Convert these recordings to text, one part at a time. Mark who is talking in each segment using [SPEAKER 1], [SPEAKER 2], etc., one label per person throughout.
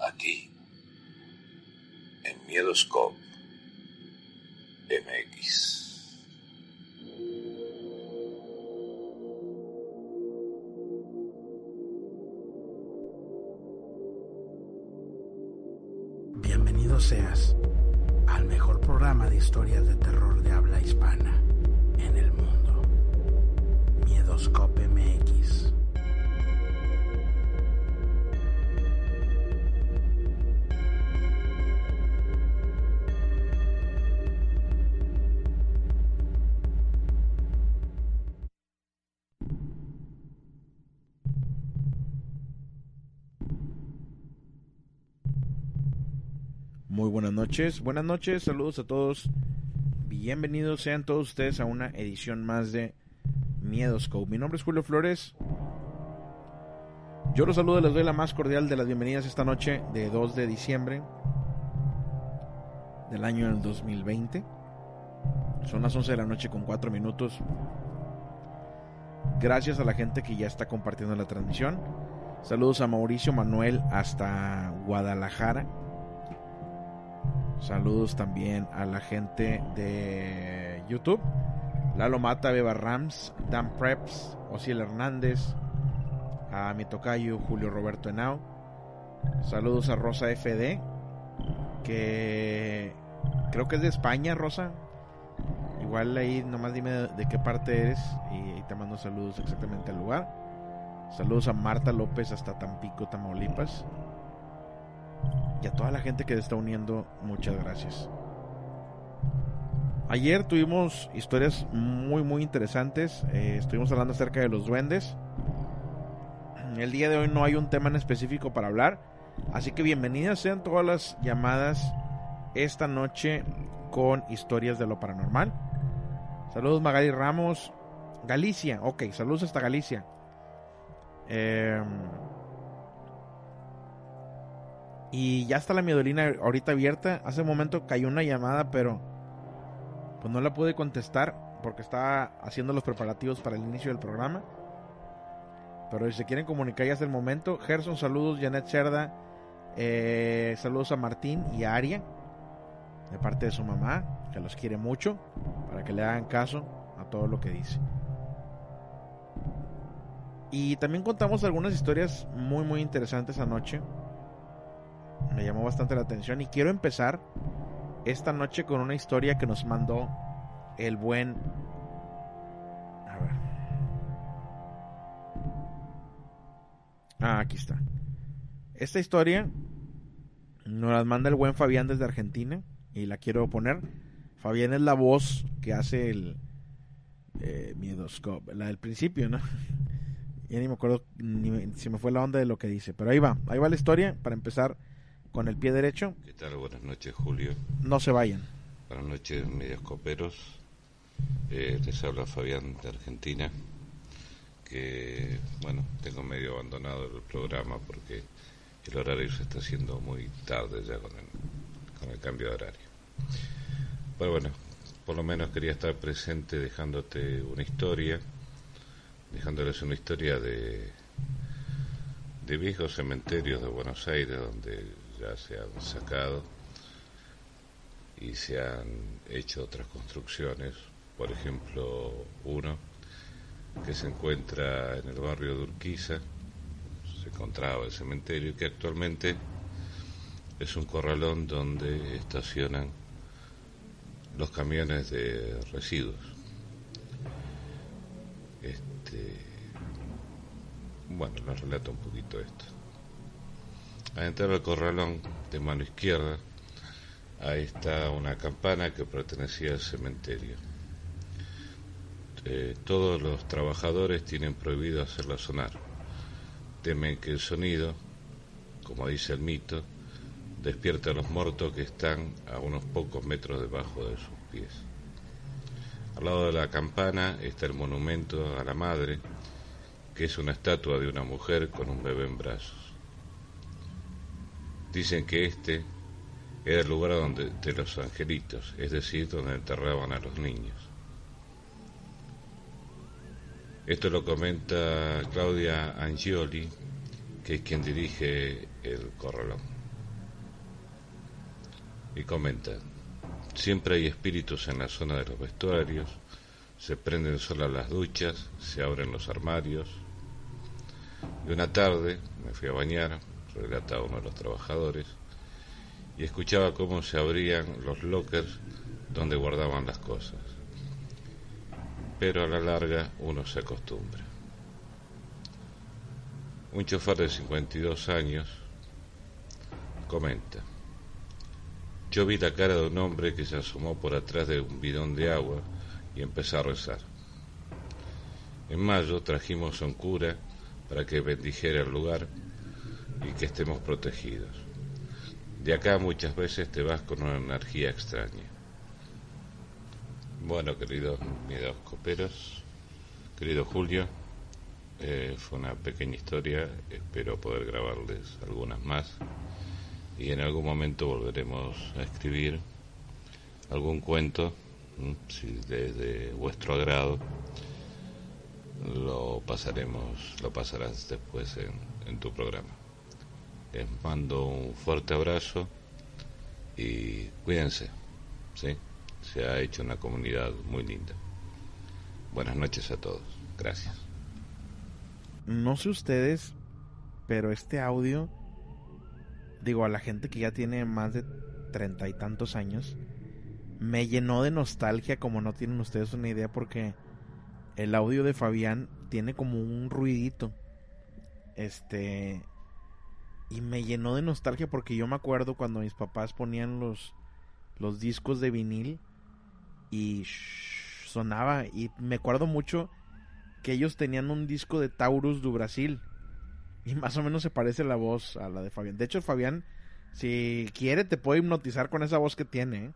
[SPEAKER 1] Aquí, en Miedoscope MX.
[SPEAKER 2] Bienvenido seas al mejor programa de historias de terror de habla hispana en el mundo. Miedoscope MX.
[SPEAKER 3] Muy buenas noches, buenas noches, saludos a todos. Bienvenidos sean todos ustedes a una edición más de Miedoscope. Mi nombre es Julio Flores. Yo los saludo les doy la más cordial de las bienvenidas esta noche de 2 de diciembre del año del 2020. Son las 11 de la noche con 4 minutos. Gracias a la gente que ya está compartiendo la transmisión. Saludos a Mauricio Manuel hasta Guadalajara. Saludos también a la gente de YouTube. Lalo Mata, Beba Rams, Dan Preps, Osiel Hernández, a mi tocayo Julio Roberto Henao. Saludos a Rosa FD, que creo que es de España, Rosa. Igual ahí nomás dime de qué parte eres y, y te mando saludos exactamente al lugar. Saludos a Marta López hasta Tampico, Tamaulipas. Y a toda la gente que se está uniendo, muchas gracias. Ayer tuvimos historias muy muy interesantes. Eh, estuvimos hablando acerca de los duendes. El día de hoy no hay un tema en específico para hablar. Así que bienvenidas sean todas las llamadas esta noche con historias de lo paranormal. Saludos Magali Ramos. Galicia, ok, saludos hasta Galicia. Eh, y ya está la miedolina ahorita abierta. Hace un momento cayó una llamada, pero pues no la pude contestar porque estaba haciendo los preparativos para el inicio del programa. Pero si se quieren comunicar ya es el momento. Gerson, saludos. Janet Cerda, eh, saludos a Martín y a Aria, de parte de su mamá, que los quiere mucho, para que le hagan caso a todo lo que dice. Y también contamos algunas historias muy, muy interesantes anoche me llamó bastante la atención y quiero empezar esta noche con una historia que nos mandó el buen a ver. Ah aquí está. Esta historia nos la manda el buen Fabián desde Argentina y la quiero poner. Fabián es la voz que hace el eh, Miedoscope la del principio no ya ni me acuerdo ni si me fue la onda de lo que dice pero ahí va ahí va la historia para empezar con el pie derecho.
[SPEAKER 1] ¿Qué tal? Buenas noches, Julio.
[SPEAKER 3] No se vayan.
[SPEAKER 1] Buenas noches, medios coperos. Eh, les habla Fabián de Argentina. Que, bueno, tengo medio abandonado el programa porque el horario se está haciendo muy tarde ya con el, con el cambio de horario. Pero bueno, por lo menos quería estar presente dejándote una historia, dejándoles una historia de, de viejos cementerios de Buenos Aires donde se han sacado y se han hecho otras construcciones, por ejemplo uno que se encuentra en el barrio de Urquiza, se encontraba el cementerio, que actualmente es un corralón donde estacionan los camiones de residuos. Este, bueno, les relato un poquito esto. Al entrar al corralón de mano izquierda, ahí está una campana que pertenecía al cementerio. Eh, todos los trabajadores tienen prohibido hacerla sonar. Temen que el sonido, como dice el mito, despierte a los muertos que están a unos pocos metros debajo de sus pies. Al lado de la campana está el monumento a la madre, que es una estatua de una mujer con un bebé en brazos. Dicen que este era el lugar donde, de los angelitos, es decir, donde enterraban a los niños. Esto lo comenta Claudia Angioli, que es quien dirige el corralón. Y comenta, siempre hay espíritus en la zona de los vestuarios, se prenden solas las duchas, se abren los armarios. Y una tarde me fui a bañar, relataba uno de los trabajadores, y escuchaba cómo se abrían los lockers donde guardaban las cosas. Pero a la larga uno se acostumbra. Un chofer de 52 años comenta, yo vi la cara de un hombre que se asomó por atrás de un bidón de agua y empezó a rezar. En mayo trajimos a un cura para que bendijera el lugar y que estemos protegidos. De acá muchas veces te vas con una energía extraña. Bueno, queridos miedos coperos, querido Julio, eh, fue una pequeña historia, espero poder grabarles algunas más y en algún momento volveremos a escribir algún cuento, si de, vuestro agrado, lo pasaremos, lo pasarás después en tu programa. Les mando un fuerte abrazo y cuídense, ¿sí? Se ha hecho una comunidad muy linda. Buenas noches a todos. Gracias.
[SPEAKER 3] No sé ustedes, pero este audio, digo, a la gente que ya tiene más de treinta y tantos años, me llenó de nostalgia como no tienen ustedes una idea porque el audio de Fabián tiene como un ruidito. Este, y me llenó de nostalgia porque yo me acuerdo cuando mis papás ponían los, los discos de vinil y sonaba. Y me acuerdo mucho que ellos tenían un disco de Taurus do Brasil. Y más o menos se parece la voz a la de Fabián. De hecho, Fabián, si quiere, te puede hipnotizar con esa voz que tiene. ¿eh?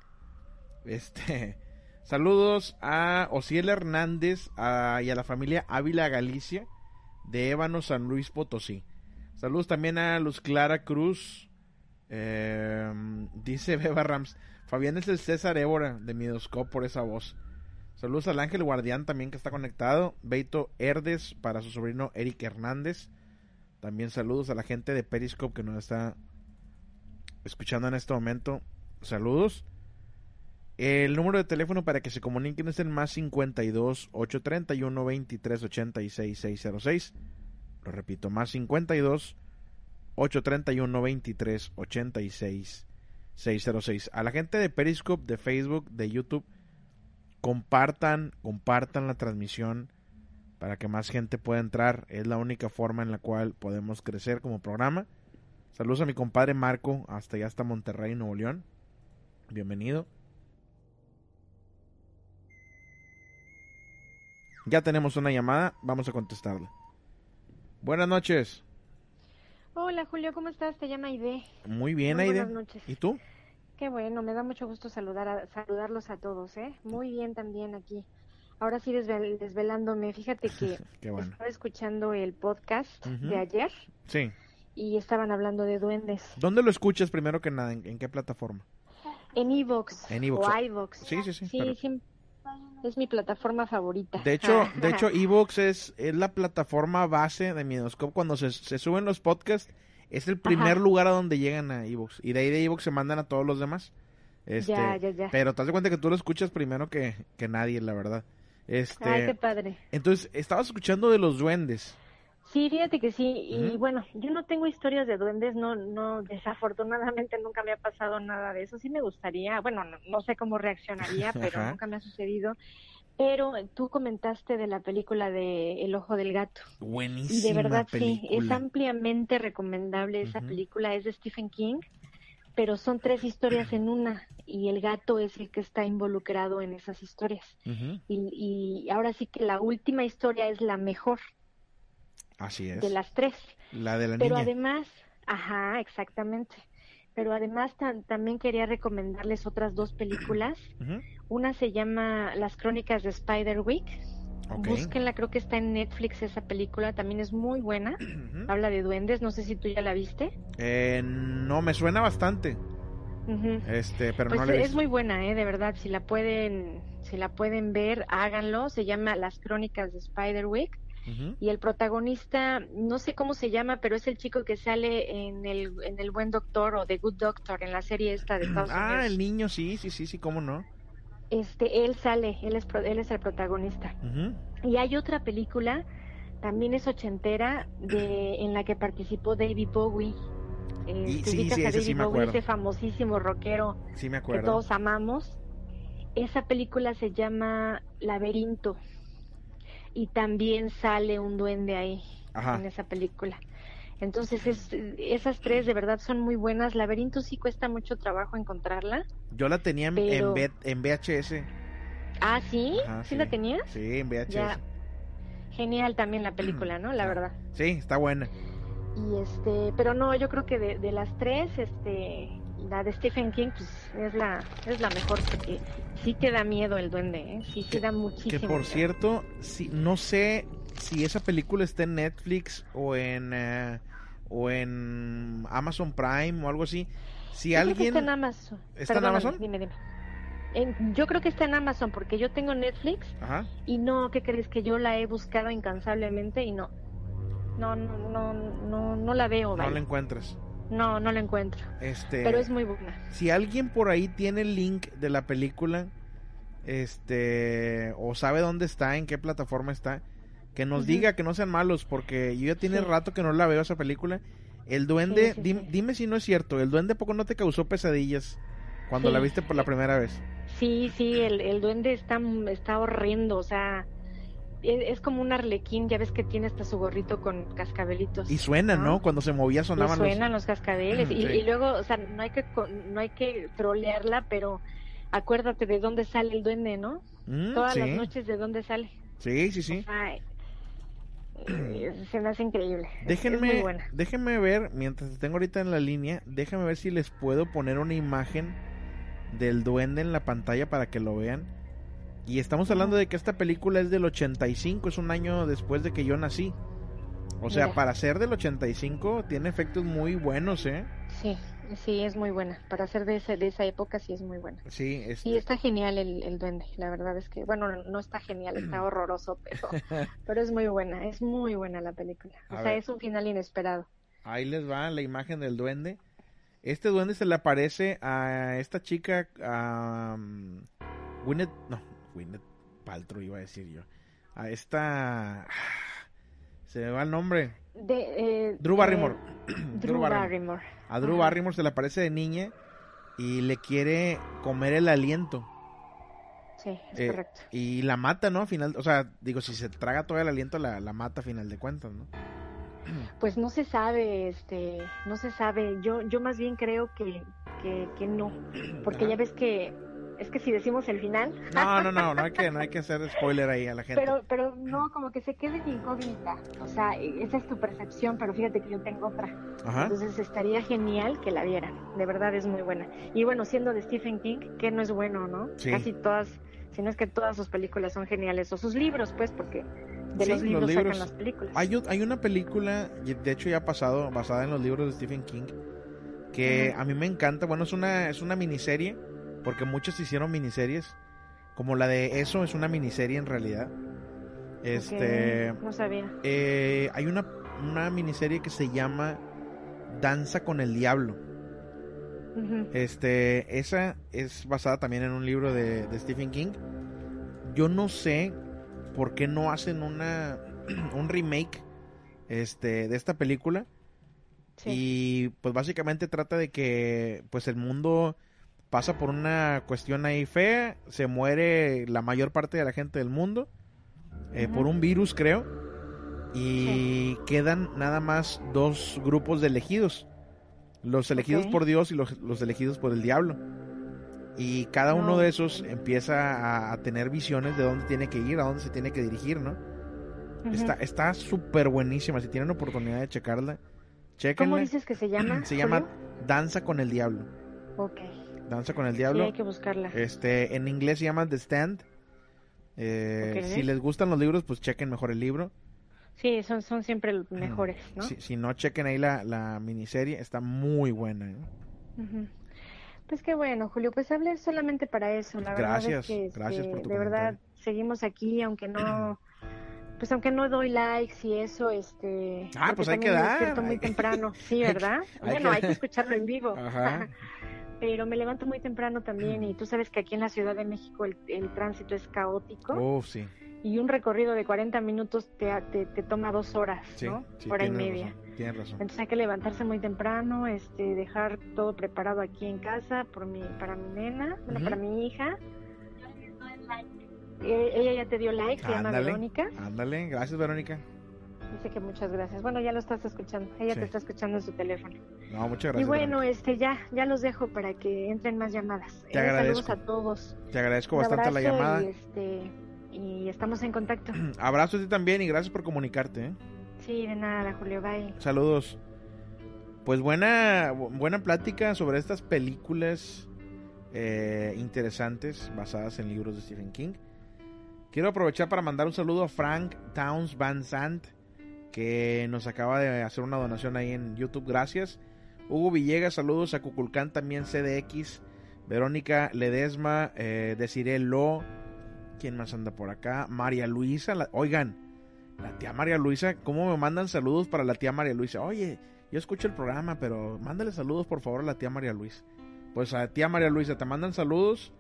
[SPEAKER 3] Este. Saludos a Osiel Hernández y a la familia Ávila Galicia de Ébano San Luis Potosí. Saludos también a Luz Clara Cruz. Em, dice Beba Rams. Fabián es el César Évora de Midoscope por esa voz. Saludos al Ángel Guardián también que está conectado. Beito Herdes para su sobrino Eric Hernández. También saludos a la gente de Periscope que nos está escuchando en este momento. Saludos. El número de teléfono para que se comuniquen es el más 52 831 23 86 606. Lo repito, más 52 831 23 86 606. A la gente de Periscope, de Facebook, de YouTube, compartan, compartan la transmisión para que más gente pueda entrar. Es la única forma en la cual podemos crecer como programa. Saludos a mi compadre Marco, hasta allá hasta Monterrey, Nuevo León. Bienvenido. Ya tenemos una llamada, vamos a contestarla. Buenas noches.
[SPEAKER 4] Hola Julio, ¿cómo estás? Te llama Aide.
[SPEAKER 3] Muy bien, Aide. Buenas noches. ¿Y tú?
[SPEAKER 4] Qué bueno, me da mucho gusto saludar a, saludarlos a todos, ¿eh? Muy bien también aquí. Ahora sí desvelándome, fíjate que estaba escuchando el podcast de ayer.
[SPEAKER 3] Sí.
[SPEAKER 4] Y estaban hablando de duendes.
[SPEAKER 3] ¿Dónde lo escuchas primero que nada? ¿En, qué plataforma?
[SPEAKER 4] En Evox.
[SPEAKER 3] En Evox.
[SPEAKER 4] O iVox.
[SPEAKER 3] Sí, sí, sí.
[SPEAKER 4] Sí, sí, es mi plataforma favorita.
[SPEAKER 3] De hecho, de hecho Evox es, es la plataforma base de Midoscope. Cuando se, suben los podcasts, es el primer lugar a donde llegan a Evox. Y de ahí de Evox se mandan a todos los demás. Este,
[SPEAKER 4] ya, ya, ya.
[SPEAKER 3] Pero te das cuenta que tú lo escuchas primero que, nadie, la verdad. Este,
[SPEAKER 4] Ay, qué padre.
[SPEAKER 3] Entonces, estabas escuchando de los duendes.
[SPEAKER 4] Sí, fíjate que sí, y bueno, yo no tengo historias de duendes, no, no, desafortunadamente nunca me ha pasado nada de eso, sí me gustaría, bueno, no, sé cómo reaccionaría, pero nunca me ha sucedido, pero tú comentaste de la película de El Ojo del Gato.
[SPEAKER 3] Buenísima
[SPEAKER 4] Y de verdad sí, es ampliamente recomendable esa película, es de Stephen King, pero son tres historias en una y el gato es el que está involucrado en esas historias. y, y ahora sí que la última historia es la mejor.
[SPEAKER 3] Así es.
[SPEAKER 4] De las tres.
[SPEAKER 3] La de la
[SPEAKER 4] Pero además, ajá, exactamente. Pero además también quería recomendarles otras dos películas. Una se llama Las Crónicas de Spiderwick. Okay. Búsquenla, creo que está en Netflix esa película, también es muy buena. Habla de duendes, no sé si tú ya la viste.
[SPEAKER 3] Eh, no, me suena bastante. Este, pero
[SPEAKER 4] pues
[SPEAKER 3] no la
[SPEAKER 4] es muy buena, eh, de verdad. Si la pueden, si la pueden ver, háganlo. Se llama Las Crónicas de Spiderwick. Y el protagonista, no sé cómo se llama, pero es el chico que sale en el, en el Buen Doctor o The Good Doctor, en la serie esta de Estados
[SPEAKER 3] ah, Unidos. Ah, el niño, sí, sí, sí, sí, cómo no.
[SPEAKER 4] Este, él sale, él es, él es el protagonista. Y hay otra película, también es ochentera, de, en la que participó David Bowie.
[SPEAKER 3] y, este, sí, sí, ese sí me acuerdo.
[SPEAKER 4] ese famosísimo rockero
[SPEAKER 3] sí, me acuerdo.
[SPEAKER 4] que todos amamos. Esa película se llama Laberinto y también sale un duende ahí en esa película. Entonces esas tres de verdad son muy buenas. Laberinto sí cuesta mucho trabajo encontrarla.
[SPEAKER 3] Yo la tenía en, en, VHS.
[SPEAKER 4] Ah, ¿sí? ¿Sí, la tenías?
[SPEAKER 3] Sí, en VHS.
[SPEAKER 4] Genial también la película, ¿no? La verdad.
[SPEAKER 3] Sí, está buena.
[SPEAKER 4] Y este, pero no, yo creo que de, de las tres, este, la de Stephen King pues, es la es la mejor porque sí te da miedo el duende, ¿eh? sí te da muchísimo.
[SPEAKER 3] Que por cierto, si, no sé si esa película está en Netflix o en eh, o en Amazon Prime o algo así. Si alguien
[SPEAKER 4] está en Amazon.
[SPEAKER 3] ¿Está en Amazon?
[SPEAKER 4] Dime, dime. yo creo que está en Amazon porque yo tengo Netflix y no, ¿qué crees? Que yo la he buscado incansablemente y no. No, no, no, no, no la veo.
[SPEAKER 3] No la encuentras.
[SPEAKER 4] No, no lo encuentro.
[SPEAKER 3] Este,
[SPEAKER 4] pero es muy buena.
[SPEAKER 3] Si alguien por ahí tiene el link de la película, este, o sabe dónde está, en qué plataforma está, que nos diga que no sean malos, porque yo ya tiene rato que no la veo esa película. El duende, dime, si no es cierto, el duende poco no te causó pesadillas cuando la viste por la primera vez.
[SPEAKER 4] Sí, sí, el, el duende está, está horrendo, o sea, es, como un arlequín, ya ves que tiene hasta su gorrito con cascabelitos.
[SPEAKER 3] Y suena, ¿no? Cuando se movía sonaban
[SPEAKER 4] y suenan los, cascabeles. y, luego, o sea, no hay que no hay que trolearla, pero acuérdate de dónde sale el duende, ¿no? Mm, Todas las noches de dónde sale.
[SPEAKER 3] Sí, sí, sí.
[SPEAKER 4] Eh, se me hace increíble.
[SPEAKER 3] Déjenme, déjenme ver, mientras tengo ahorita en la línea, déjenme ver si les puedo poner una imagen del duende en la pantalla para que lo vean. Y estamos hablando de que esta película es del 85, es un año después de que yo nací. O sea, para ser del 85 tiene efectos muy buenos, ¿eh?
[SPEAKER 4] Sí, sí, es muy buena. Para ser de, ese, de esa época sí es muy buena.
[SPEAKER 3] Sí,
[SPEAKER 4] este... está genial el, el, duende. La verdad es que, bueno, no está genial, está horroroso, pero, pero es muy buena. Es muy buena la película. o sea, es un final inesperado.
[SPEAKER 3] Ahí les va la imagen del duende. Este duende se le aparece a esta chica, a um, no, Gwyneth Paltrow iba a decir yo. A esta... Se me va el nombre.
[SPEAKER 4] De,
[SPEAKER 3] eh, Drew Barrymore.
[SPEAKER 4] Drew, Barrymore.
[SPEAKER 3] A Drew Barrymore se le aparece de niña y le quiere comer el aliento.
[SPEAKER 4] Sí, es eh, correcto.
[SPEAKER 3] Y la mata, ¿no? Final, o sea, digo, si se traga todo el aliento, la, la mata a final de cuentas, ¿no?
[SPEAKER 4] Pues no se sabe, este, no se sabe. Yo, yo más bien creo que, que, que no, porque ya ves que es que si decimos el final.
[SPEAKER 3] No, no, no, no hay que, no hay que hacer spoiler ahí a la gente.
[SPEAKER 4] Pero, pero no, como que se quede incógnita. O sea, esa es tu percepción, pero fíjate que yo tengo otra. Entonces estaría genial que la vieran. De verdad es muy buena. Y bueno, siendo de Stephen King, que no es bueno, ¿no? Casi todas, si no es que todas sus películas son geniales. O sus libros, pues, porque de los, libros sacan las películas.
[SPEAKER 3] Hay, hay una película, de hecho ya ha pasado, basada en los libros de Stephen King, que a mí me encanta. Bueno, es una, es una miniserie porque muchos hicieron miniseries. Como la de eso es una miniserie en realidad. Este.
[SPEAKER 4] no sabía.
[SPEAKER 3] Eh, hay una, una miniserie que se llama Danza con el Diablo. Este, esa es basada también en un libro de, de, Stephen King. Yo no sé por qué no hacen una un remake este, de esta película. Y pues básicamente trata de que pues el mundo pasa por una cuestión ahí fea, se muere la mayor parte de la gente del mundo eh, por un virus creo y quedan nada más dos grupos de elegidos, los elegidos por Dios y los, los, elegidos por el diablo. Y cada uno de esos empieza a, tener visiones de dónde tiene que ir, a dónde se tiene que dirigir, ¿no? Está súper buenísima. Si tienen oportunidad de checarla, chequenla.
[SPEAKER 4] ¿Cómo dices que se llama?
[SPEAKER 3] se llama Danza con el Diablo.
[SPEAKER 4] Ok.
[SPEAKER 3] Danza con el Diablo. Sí,
[SPEAKER 4] hay que buscarla.
[SPEAKER 3] Este, en inglés se llama The Stand. Eh, si les gustan los libros, pues chequen mejor el libro.
[SPEAKER 4] Sí, son, son siempre mejores, ¿no?
[SPEAKER 3] Si, no, chequen ahí la, la miniserie, está muy buena. ¿eh?
[SPEAKER 4] Pues qué bueno, Julio, pues hablé solamente para eso. La
[SPEAKER 3] gracias,
[SPEAKER 4] verdad es
[SPEAKER 3] que, gracias por
[SPEAKER 4] este, De verdad, seguimos aquí, aunque no... Pues aunque no doy likes y eso, este...
[SPEAKER 3] Ah, pues hay que dar.
[SPEAKER 4] muy temprano, sí, ¿verdad? bueno, hay que escucharlo en vivo. Ajá. Pero me levanto muy temprano también y tú sabes que aquí en la Ciudad de México el, el tránsito es caótico.
[SPEAKER 3] Oh, sí
[SPEAKER 4] y un recorrido de 40 minutos te, te, toma dos horas, ¿no? Hora y media.
[SPEAKER 3] tienes razón.
[SPEAKER 4] Entonces hay que levantarse muy temprano, este, dejar todo preparado aquí en casa por mi, para mi nena, bueno, para mi hija. Eh, ella ya te dio like, se llama Verónica.
[SPEAKER 3] Ándale, gracias Verónica.
[SPEAKER 4] Dice que muchas gracias. Bueno, ya lo estás escuchando. Ella te está escuchando en su teléfono.
[SPEAKER 3] No, muchas gracias.
[SPEAKER 4] Y bueno, este ya ya los dejo para que entren más llamadas.
[SPEAKER 3] Te eh, agradezco.
[SPEAKER 4] Saludos a todos.
[SPEAKER 3] Te agradezco bastante la llamada.
[SPEAKER 4] Y este y estamos en contacto.
[SPEAKER 3] Abrazo a ti también y gracias por comunicarte. ¿eh?
[SPEAKER 4] Sí, de nada, Julio, bye.
[SPEAKER 3] Saludos. Pues buena, buena plática sobre estas películas eh, interesantes basadas en libros de Stephen King. Quiero aprovechar para mandar un saludo a Frank Towns Van Sant, que nos acaba de hacer una donación ahí en YouTube. Gracias. Hugo Villegas, saludos a Cuculcán también CDX. Verónica Ledesma, eh, Desiree Lo, ¿Quién más anda por acá? María Luisa. oigan, la tía María Luisa, ¿cómo me mandan saludos para la tía María Luisa? Oye, yo escucho el programa, pero mándale saludos por favor a la tía María Luisa. Pues a tía María Luisa, te mandan saludos.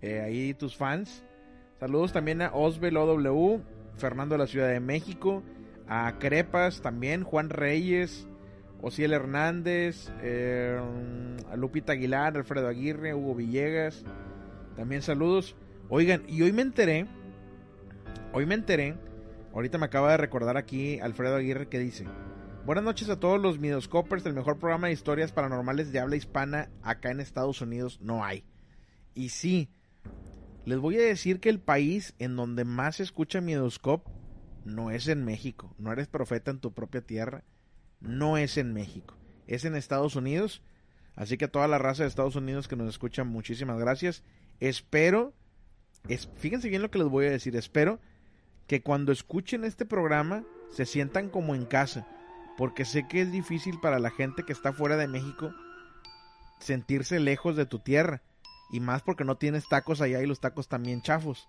[SPEAKER 3] Eh, ahí tus fans. Saludos también a Osbel OW, Fernando de la Ciudad de México, a Crepas también, Juan Reyes, Osiel Hernández, eh, a Lupita Aguilar, Alfredo Aguirre, Hugo Villegas. También saludos. Oigan, y hoy me enteré, hoy me enteré, ahorita me acaba de recordar aquí Alfredo Aguirre que dice, buenas noches a todos los Midoscopers, el mejor programa de historias paranormales de habla hispana acá en Estados Unidos no hay. Y sí, les voy a decir que el país en donde más se escucha Midoscop no es en México, no eres profeta en tu propia tierra, no es en México, es en Estados Unidos. Así que a toda la raza de Estados Unidos que nos escuchan, muchísimas gracias. Espero fíjense bien lo que les voy a decir, espero que cuando escuchen este programa se sientan como en casa, porque sé que es difícil para la gente que está fuera de México sentirse lejos de tu tierra, y más porque no tienes tacos allá y los tacos también chafos.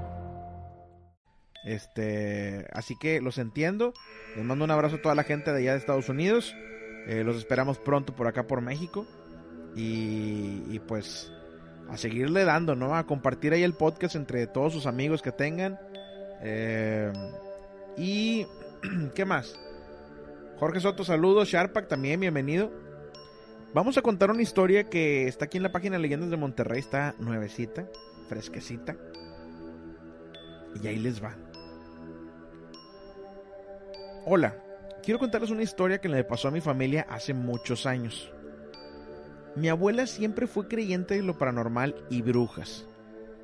[SPEAKER 3] Este, así que los entiendo. Les mando un abrazo a toda la gente de allá de Estados Unidos. Eh, los esperamos pronto por acá por México. Y, pues a seguirle dando, ¿no? A compartir ahí el podcast entre todos sus amigos que tengan. Eh, y ¿qué más? Jorge Soto, saludos. Sharpak también, bienvenido. Vamos a contar una historia que está aquí en la página Leyendas de Monterrey. Está nuevecita, fresquecita. Y ahí les va. Hola, Quiero contarles una historia que le pasó a mi familia hace muchos años. Mi abuela siempre fue creyente de lo paranormal y brujas.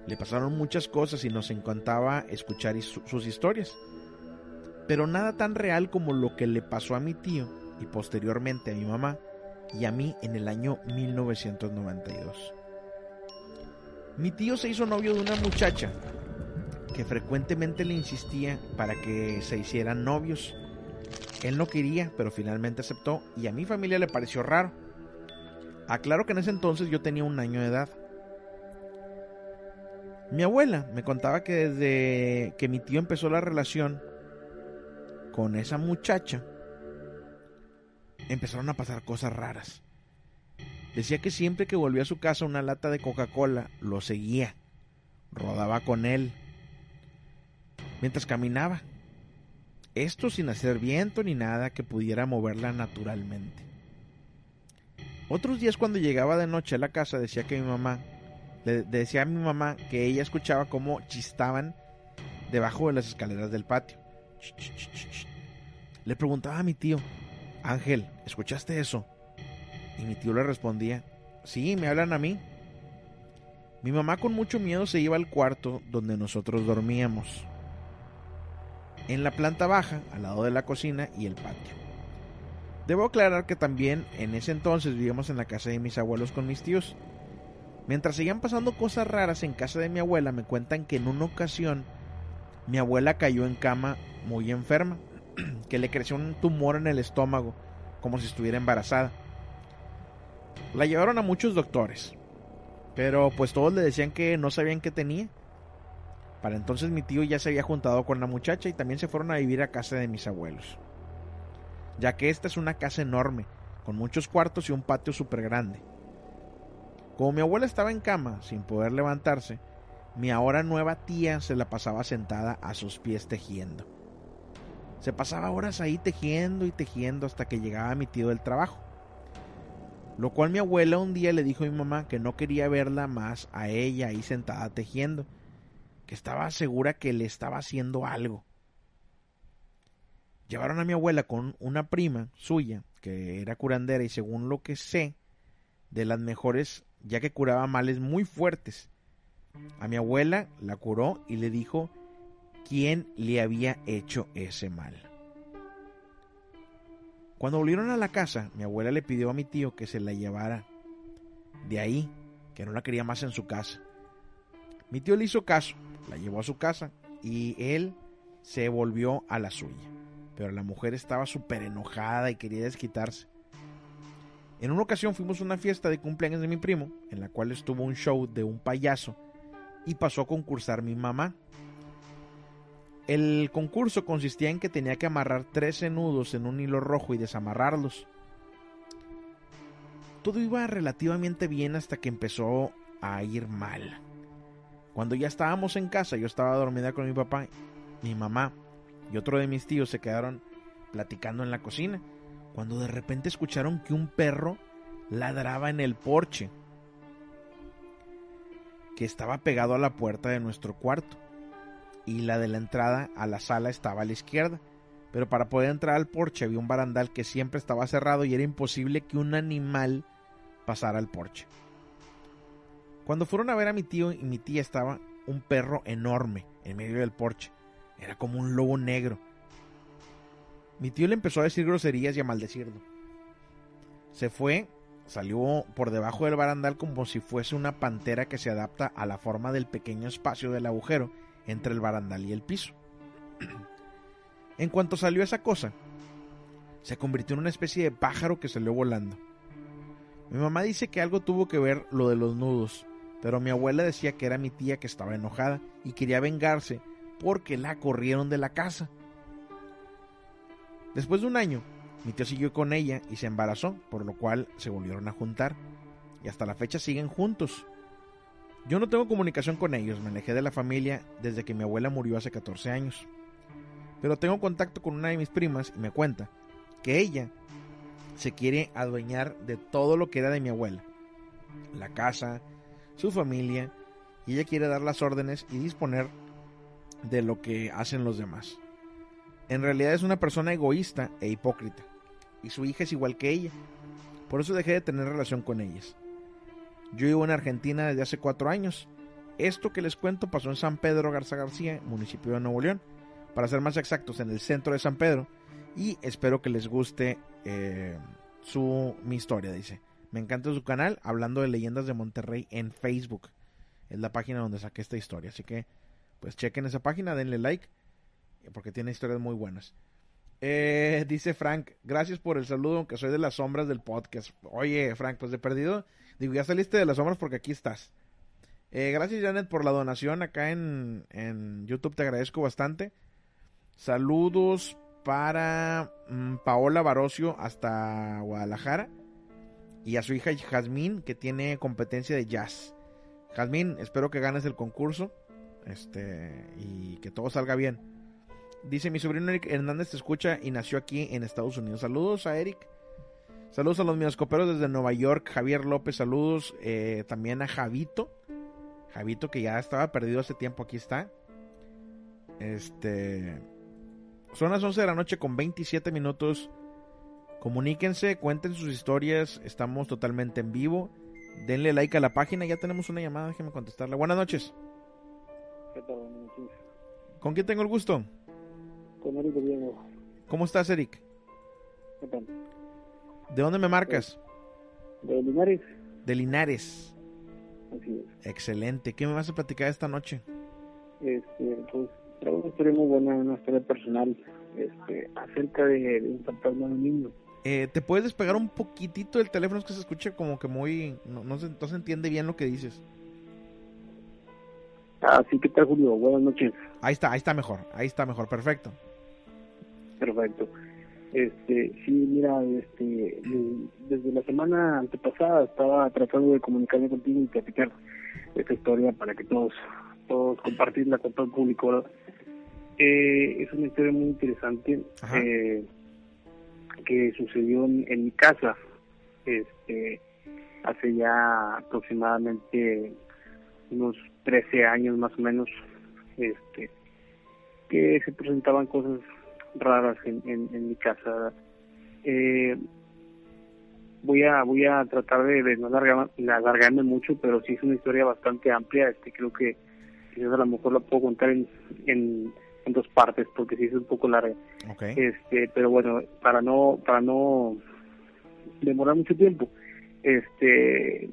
[SPEAKER 3] Le pasaron muchas cosas y nos encantaba escuchar sus historias. Pero nada tan real como lo que le pasó a mi tío y posteriormente a mi mamá y a mí en el año 1992. Mi tío se hizo novio de una muchacha que frecuentemente le insistía para que se hicieran novios. Él no quería, pero finalmente aceptó y a mi familia le pareció raro. Aclaro que en ese entonces yo tenía un año de edad. Mi abuela me contaba que desde que mi tío empezó la relación con esa muchacha, empezaron a pasar cosas raras. Decía que siempre que volvía a su casa una lata de Coca-Cola lo seguía, rodaba con él, mientras caminaba. Esto sin hacer viento ni nada que pudiera moverla naturalmente. Otros días cuando llegaba de noche a la casa decía que mi mamá le decía a mi mamá que ella escuchaba cómo chistaban debajo de las escaleras del patio. Le preguntaba a mi tío, Ángel, ¿escuchaste eso? Y mi tío le respondía, sí, me hablan a mí. Mi mamá con mucho miedo se iba al cuarto donde nosotros dormíamos. En la planta baja, al lado de la cocina y el patio. Debo aclarar que también en ese entonces vivíamos en la casa de mis abuelos con mis tíos. Mientras seguían pasando cosas raras en casa de mi abuela, me cuentan que en una ocasión mi abuela cayó en cama muy enferma, que le creció un tumor en el estómago, como si estuviera embarazada. La llevaron a muchos doctores, pero pues todos le decían que no sabían qué tenía. Para entonces mi tío ya se había juntado con la muchacha y también se fueron a vivir a casa de mis abuelos. Ya que esta es una casa enorme, con muchos cuartos y un patio súper grande. Como mi abuela estaba en cama, sin poder levantarse, mi ahora nueva tía se la pasaba sentada a sus pies tejiendo. Se pasaba horas ahí tejiendo y tejiendo hasta que llegaba mi tío del trabajo. Lo cual mi abuela un día le dijo a mi mamá que no quería verla más a ella ahí sentada tejiendo, que estaba segura que le estaba haciendo algo. Llevaron a mi abuela con una prima suya, que era curandera y según lo que sé, de las mejores ya que curaba males muy fuertes. A mi abuela la curó y le dijo quién le había hecho ese mal. Cuando volvieron a la casa, mi abuela le pidió a mi tío que se la llevara de ahí, que no la quería más en su casa. Mi tío le hizo caso, la llevó a su casa y él se volvió a la suya. Pero la mujer estaba súper enojada y quería desquitarse. En una ocasión fuimos a una fiesta de cumpleaños de mi primo, en la cual estuvo un show de un payaso y pasó a concursar mi mamá. El concurso consistía en que tenía que amarrar 13 nudos en un hilo rojo y desamarrarlos. Todo iba relativamente bien hasta que empezó a ir mal. Cuando ya estábamos en casa, yo estaba dormida con mi papá, mi mamá y otro de mis tíos se quedaron platicando en la cocina cuando de repente escucharon que un perro ladraba en el porche que estaba pegado a la puerta de nuestro cuarto y la de la entrada a la sala estaba a la izquierda. Pero para poder entrar al porche había un barandal que siempre estaba cerrado y era imposible que un animal pasara al porche. Cuando fueron a ver a mi tío y mi tía estaba un perro enorme en medio del porche. Era como un lobo negro mi tío le empezó a decir groserías y a maldecirlo. Se fue, salió por debajo del barandal como si fuese una pantera que se adapta a la forma del pequeño espacio del agujero entre el barandal y el piso. en cuanto salió esa cosa, se convirtió en una especie de pájaro que salió volando. Mi mamá dice que algo tuvo que ver lo de los nudos, pero mi abuela decía que era mi tía que estaba enojada y quería vengarse porque la corrieron de la casa. Después de un año, mi tío siguió con ella y se embarazó, por lo cual se volvieron a juntar. Y hasta la fecha siguen juntos. Yo no tengo comunicación con ellos, me alejé de la familia desde que mi abuela murió hace 14 años. Pero tengo contacto con una de mis primas y me cuenta que ella se quiere adueñar de todo lo que era de mi abuela. La casa, su familia, y ella quiere dar las órdenes y disponer de lo que hacen los demás. En realidad es una persona egoísta e hipócrita. Y su hija es igual que ella. Por eso dejé de tener relación con ellas. Yo vivo en Argentina desde hace cuatro años. Esto que les cuento pasó en San Pedro Garza García, municipio de Nuevo León. Para ser más exactos, en el centro de San Pedro. Y espero que les guste eh, su, mi historia, dice. Me encanta su canal, hablando de leyendas de Monterrey en Facebook. Es la página donde saqué esta historia. Así que, pues chequen esa página, denle like, porque tiene historias muy buenas. Eh, dice Frank, gracias por el saludo, aunque soy de las sombras del podcast. Oye, Frank, pues de perdido, digo, ya saliste de las sombras porque aquí estás. Eh, gracias, Janet, por la donación acá en, en YouTube, te agradezco bastante. Saludos para mm, Paola Barocio hasta Guadalajara y a su hija Jazmín que tiene competencia de jazz. Jazmín, espero que ganes el concurso este y que todo salga bien. Dice mi sobrino Eric Hernández te escucha y nació aquí en Estados Unidos. Saludos a Eric. Saludos a los mioscoperos desde Nueva York. Javier López, saludos. Eh, también a Javito. Javito que ya estaba perdido hace tiempo, aquí está. Este... Son las 11 de la noche con 27 minutos. Comuníquense, cuenten sus historias. Estamos totalmente en vivo. Denle like a la página. Ya tenemos una llamada, déjenme contestarla. Buenas noches.
[SPEAKER 5] ¿Qué tal? Buenas noches.
[SPEAKER 3] ¿Con quién tengo el gusto?
[SPEAKER 5] Con Eric Diego.
[SPEAKER 3] ¿Cómo estás, Eric?
[SPEAKER 5] ¿Qué tal?
[SPEAKER 3] ¿De dónde me marcas?
[SPEAKER 5] De Linares.
[SPEAKER 3] De Linares.
[SPEAKER 5] Así es.
[SPEAKER 3] Excelente. ¿Qué me vas a platicar esta noche?
[SPEAKER 5] Este, pues Traigo una historia muy buena, una historia personal este, acerca de, un fantasma de un niño.
[SPEAKER 3] Eh, ¿Te puedes despegar un poquitito del teléfono? Es que se escucha como que muy... No, no, se, no se entiende bien lo que dices.
[SPEAKER 5] Ah, sí, ¿qué tal, Julio? Buenas noches.
[SPEAKER 3] Ahí está, ahí está mejor. Ahí está mejor, perfecto.
[SPEAKER 5] Perfecto. Este, sí, mira, este, desde la semana antepasada estaba tratando de comunicarme contigo y platicar esta historia para que todos, todos compartirla con todo el público. Eh, es una historia muy interesante eh, que sucedió en, mi casa este hace ya aproximadamente unos 13 años más o menos este que se presentaban cosas raras en, en, mi casa. Eh, voy a voy a tratar de, no alargarme mucho pero sí es una historia bastante amplia este creo que a lo mejor la puedo contar en, en en dos partes porque sí es un poco larga. Este, pero bueno, para no para no demorar mucho tiempo, este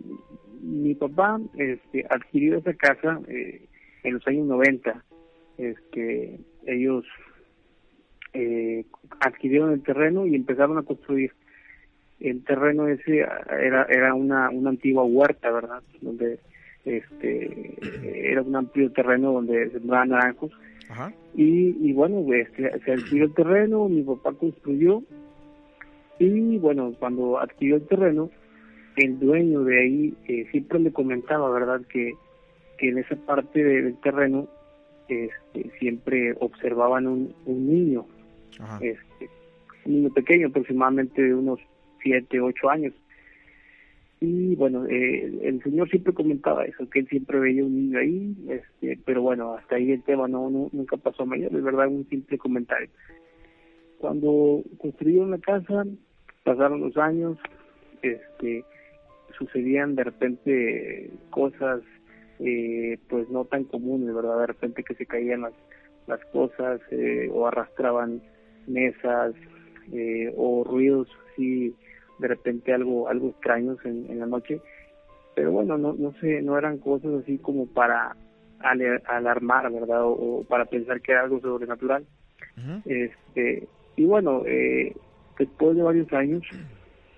[SPEAKER 5] mi papá este adquirió esa casa eh, en los años 90. Este, ellos eh, adquirieron el terreno y empezaron a construir. El terreno ese era era una una antigua huerta, ¿verdad? Donde este era un amplio terreno donde sembraban naranjos y, y bueno, este, se adquirió el terreno, mi papá construyó y bueno, cuando adquirió el terreno, el dueño de ahí eh, siempre le comentaba, ¿verdad?, que, que en esa parte del terreno este, siempre observaban un, un niño, este, un niño pequeño, aproximadamente de unos 7, 8 años y bueno eh, el señor siempre comentaba eso que él siempre veía un niño ahí este pero bueno hasta ahí el tema no, nunca pasó a mayor es verdad un simple comentario. Cuando construyeron la casa pasaron los años este sucedían de repente cosas eh, pues no tan comunes verdad de repente que se caían las las cosas eh, o arrastraban mesas eh, o ruidos así de repente algo algo extraños en, la noche. Pero bueno no no sé no eran cosas así como para alarmar verdad o, para pensar que era algo sobrenatural. Este y bueno eh, después de varios años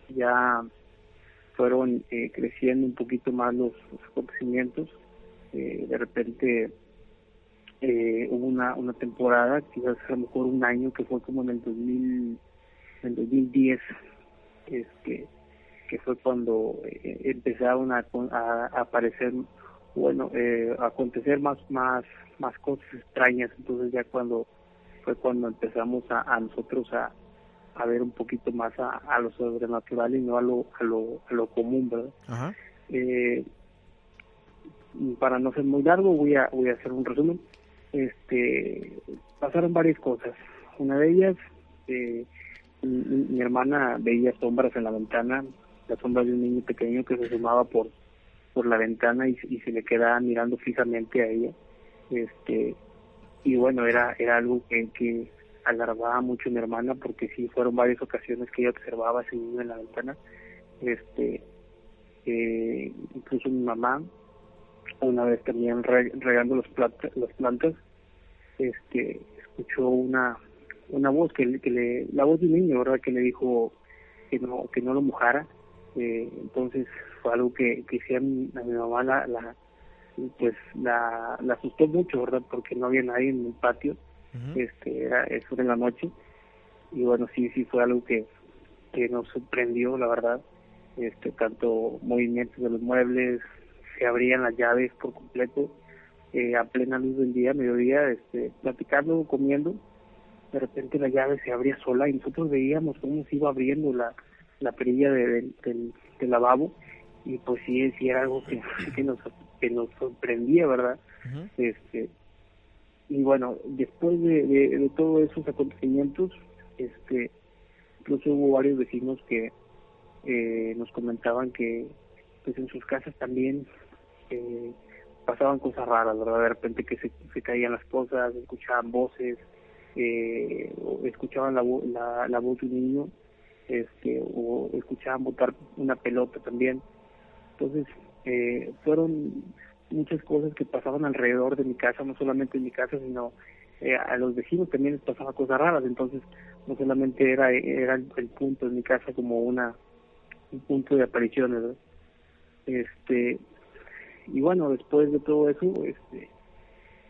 [SPEAKER 5] ya fueron eh, creciendo un poquito más los, acontecimientos. Eh, de repente hubo una una temporada quizás a lo mejor un año que fue como en el 2000 en el 2010 este que fue cuando eh, empezaron a, aparecer bueno eh, a acontecer más más más cosas extrañas. Entonces ya cuando fue cuando empezamos a, nosotros a, a ver un poquito más a, lo sobrenatural y no a lo a lo, a lo común verdad Eh, para no ser muy largo voy a voy a hacer un resumen. Este pasaron varias cosas. Una de ellas, eh, mi, hermana veía sombras en la ventana, la sombra de un niño pequeño que se sumaba por por la ventana y, se le quedaba mirando fijamente a ella. Este y bueno, era era algo que, que alarmaba mucho a mi hermana porque sí fueron varias ocasiones que ella observaba a ese niño en la ventana. Este eh, incluso mi mamá una vez también regando los las plantas este escuchó una una voz que, que le la voz de un niño verdad que le dijo que no que no lo mojara. Eh, entonces fue algo que que sí a mi, mamá la, la pues la, la asustó mucho verdad porque no había nadie en el patio este era eso de la noche. Y bueno sí sí fue algo que que nos sorprendió la verdad. Este tanto movimientos de los muebles se abrían las llaves por completo eh, a plena luz del día mediodía este platicando comiendo de repente la llave se abría sola y nosotros veíamos cómo se iba abriendo la la perilla de, del, lavabo y pues sí, sí era algo que, que nos que nos sorprendía verdad este y bueno después de, de, todos esos acontecimientos este incluso hubo varios vecinos que eh, nos comentaban que pues en sus casas también eh, pasaban cosas raras verdad de repente que se, se caían las cosas escuchaban voces eh, escuchaban la, la, la voz de un niño este, o escuchaban botar una pelota también. Entonces, eh, fueron muchas cosas que pasaban alrededor de mi casa, no solamente en mi casa, sino eh, a los vecinos también les pasaban cosas raras, entonces no solamente era, era el, punto en mi casa como una un punto de apariciones, este y bueno después de todo eso este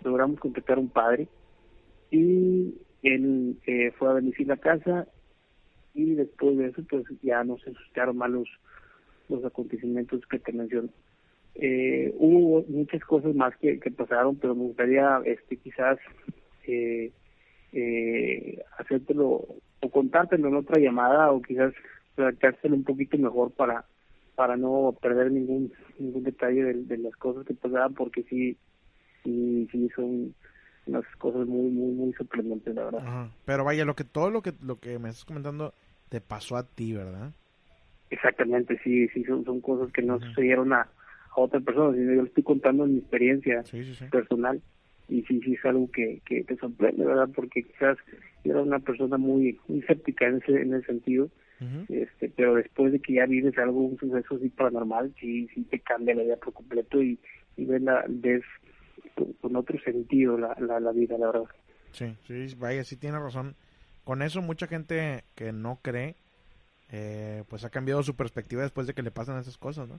[SPEAKER 5] logramos contactar a un padre y él eh, fue a bendecir la casa y después de eso pues ya no se suscitaron más los, los acontecimientos que te menciono. Eh, hubo muchas cosas más que, que pasaron, pero me gustaría este quizás eh, eh, hacértelo o contártelo en otra llamada o quizás redactárselo un poquito mejor para para no perder ningún ningún detalle de, las cosas que pasaban porque sí sí, sí son unas cosas muy muy muy sorprendentes la verdad.
[SPEAKER 3] Pero vaya lo que todo lo que lo que me estás comentando te pasó a ti, ¿verdad?
[SPEAKER 5] Exactamente, sí, sí, son, son cosas que no sucedieron a, otra persona, sino yo estoy contando mi experiencia personal. Y sí, sí es algo que, que te sorprende, ¿verdad? Porque quizás era una persona muy, muy escéptica en ese, en ese sentido, este, pero después de que ya vives algo, un suceso así paranormal, sí, sí te cambia la vida por completo y, y ves, la, ves con, otro sentido la, la, la vida, la verdad.
[SPEAKER 3] Sí, sí, vaya, sí tiene razón con eso mucha gente que no cree, eh, pues ha cambiado su perspectiva después de que le pasan esas cosas, ¿no?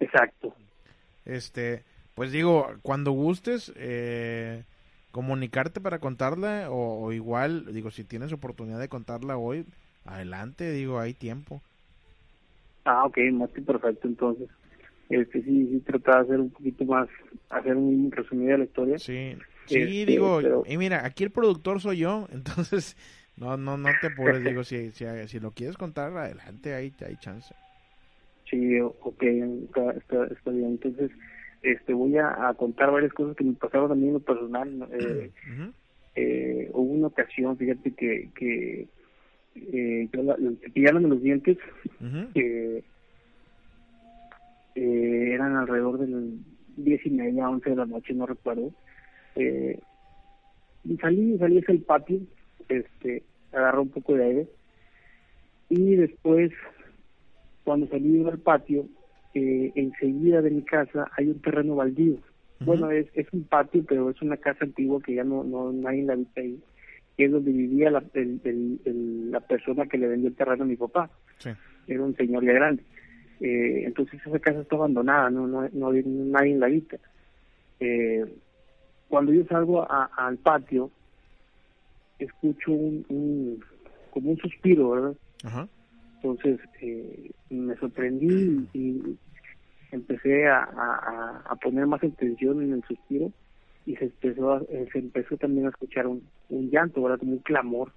[SPEAKER 5] Exacto.
[SPEAKER 3] Este, pues digo, cuando gustes, eh, comunicarte para contarla o, o igual, digo, si tienes oportunidad de contarla hoy, adelante, digo, hay tiempo.
[SPEAKER 5] Ah, ok, más que perfecto, entonces. Este, sí, sí, trataba de hacer un poquito más, hacer un resumido de la historia.
[SPEAKER 3] Sí, sí, este, digo, y mira, aquí el productor soy yo, entonces no no no te apures, digo, si, si, si lo quieres contar, adelante, ahí hay chance.
[SPEAKER 5] Sí, ok, está, está, bien. Entonces, este voy a, contar varias cosas que me pasaron a mí en lo personal. Eh, eh, hubo una ocasión, fíjate que, que eh, yo la, de los dientes, que eh, eran alrededor de las diez y media, once de la noche, no recuerdo. Eh, y salí, salí hacia el patio, este, agarró un poco de aire, y después, cuando salí al patio, eh, enseguida de mi casa hay un terreno baldío. Bueno, es, es un patio, pero es una casa antigua que ya no, no nadie la habita ahí, que es donde vivía la, la persona que le vendió el terreno a mi papá. Era un señor ya grande. Eh, entonces esa casa está abandonada, no, no, no, nadie la habita. Eh, cuando yo salgo al patio, escucho un, como un suspiro, ¿verdad? Entonces eh, me sorprendí y, empecé a, a, poner más atención en el suspiro y se empezó se empezó también a escuchar un, un llanto, ¿verdad? Como un clamor.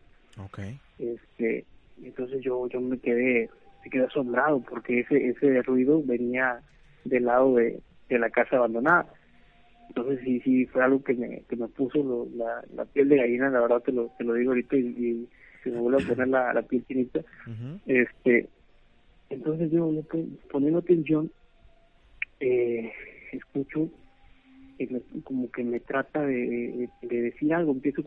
[SPEAKER 3] Okay.
[SPEAKER 5] Este, entonces yo yo me quedé me quedé asombrado porque ese ese ruido venía del lado de, de la casa abandonada. Entonces sí, sí, fue algo que me, que me puso la, la piel de gallina, la verdad te lo, te lo digo ahorita y, se me vuelve a poner la, la piel chinita. este Entonces yo, poniendo atención, eh, escucho como que me trata de, de, decir algo, empiezo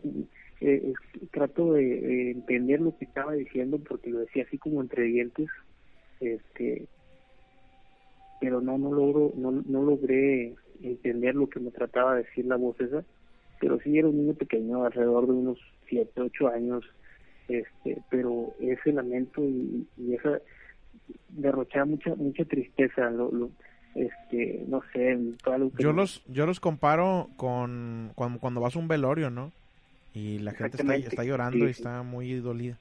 [SPEAKER 5] eh, trato de, entender lo que estaba diciendo porque lo decía así como entre dientes, este pero no no logro no, no logré entender lo que me trataba de decir la voz esa, pero sí era un niño pequeño, alrededor de unos 7, 8 años, este, pero ese lamento y, esa derrochaba mucha mucha tristeza, lo, lo este, no sé, algo
[SPEAKER 3] Yo los yo los comparo con cuando, cuando vas a un velorio, ¿no? Y la gente está, está llorando y está muy dolida.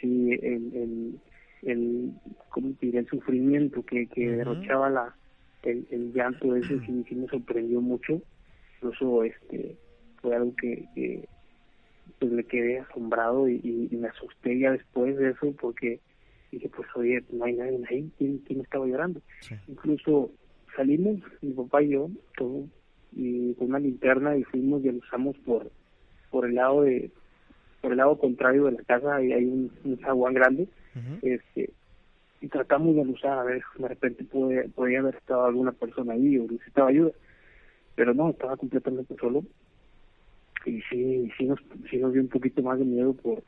[SPEAKER 5] Sí, el, el, el, ¿cómo el sufrimiento que, que derrochaba la, el, el llanto ese sí, sí, me sorprendió mucho. Incluso este fue algo que, pues le quedé asombrado y, me asusté ya después de eso porque dije pues oye no hay nadie ahí quién, estaba llorando incluso salimos mi papá y yo todo y con una linterna y fuimos y alusamos por por el lado de por el lado contrario de la casa hay, hay un, un zaguán grande este y tratamos de usar a ver de repente puede, podía haber estado alguna persona ahí o necesitaba ayuda pero no estaba completamente solo y sí sí nos sí nos dio un poquito más de miedo por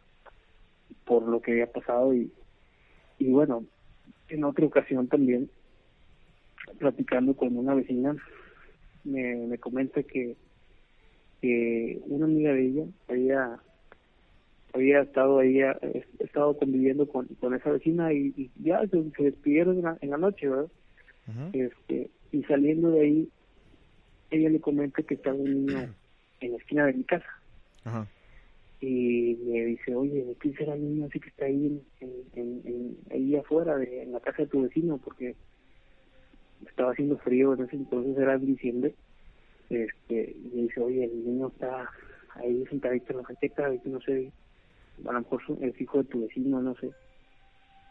[SPEAKER 5] por lo que había pasado y y bueno en otra ocasión también platicando con una vecina me, me comenta que que una amiga de ella había había estado ahí, eh, estado conviviendo con, con esa vecina y, ya se, despidieron en la, noche, ¿verdad? este Y saliendo de ahí, ella le comenta que estaba un niño en la esquina de mi casa. Y me dice, oye, ¿qué será el niño así que está ahí, en, ahí afuera, de, en la casa de tu vecino? Porque estaba haciendo frío en ese entonces, era diciembre. Este, y me dice, oye, el niño está ahí sentadito en la jateca, y no sé a lo mejor es hijo de tu vecino, no sé.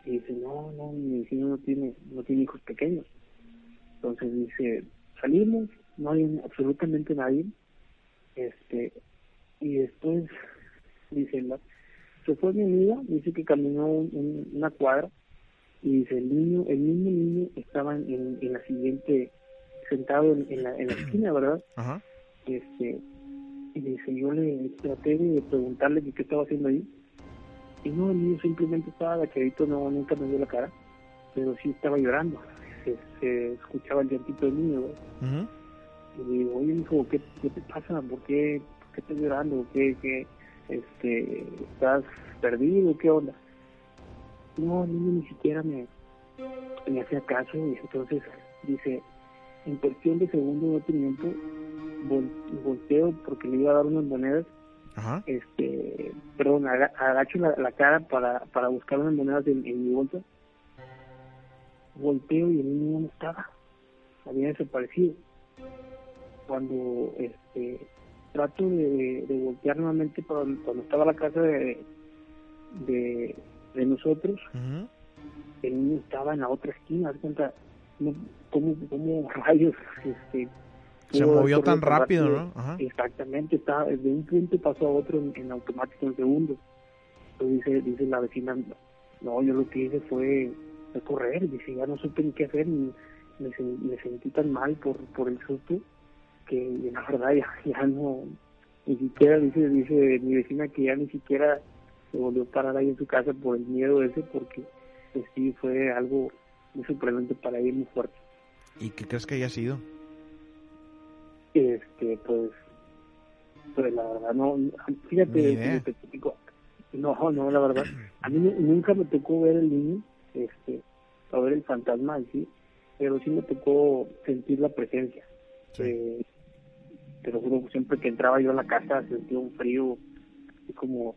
[SPEAKER 5] Y dice, no, no, mi vecino no tiene, no tiene hijos pequeños. Entonces dice, salimos, no hay absolutamente nadie. Este, y después dice, la, se fue mi amiga, dice que caminó una cuadra y dice, el niño, el mismo niño estaba en, en la siguiente, sentado en, la, en la esquina, ¿verdad? Ajá. Este, y dice, yo le traté de preguntarle qué estaba haciendo ahí y no, el niño simplemente estaba agachadito, no, nunca me dio la cara, pero sí estaba llorando. Se, escuchaba el llantito del niño, Y le digo, oye, hijo, ¿qué, ¿qué, te pasa? ¿Por qué, por qué estás llorando? ¿Qué, qué, este, estás perdido? ¿Qué onda? No, el niño ni siquiera me, me hacía caso y entonces dice, en cuestión de segundos de tiempo, volteo porque le iba a dar unas monedas este perdón agacho la, cara para, para buscar unas monedas en, mi bolsa volteo y el niño no estaba había desaparecido cuando este trato de, voltear nuevamente para cuando estaba la casa de de, nosotros el niño estaba en la otra esquina cuenta cómo, cómo rayos este
[SPEAKER 3] se movió tan rápido, ¿no?
[SPEAKER 5] Exactamente, está, de un punto pasó a otro en, automático en segundos. Entonces dice, dice la vecina, no, yo lo que hice fue, correr, dice, ya no supe ni qué hacer, me, me, sentí tan mal por, por el susto que la verdad ya, ya no, ni siquiera dice, dice mi vecina que ya ni siquiera se volvió a parar ahí en su casa por el miedo ese, porque pues sí fue algo muy sorprendente para ella, muy fuerte.
[SPEAKER 3] ¿Y qué crees que haya sido?
[SPEAKER 5] Este, pues, pues la verdad, no, fíjate, no, no, la verdad, a mí nunca me tocó ver el niño, este, a ver el fantasma sí, pero sí me tocó sentir la presencia. Eh, pero siempre que entraba yo a la casa sentía un frío, así como,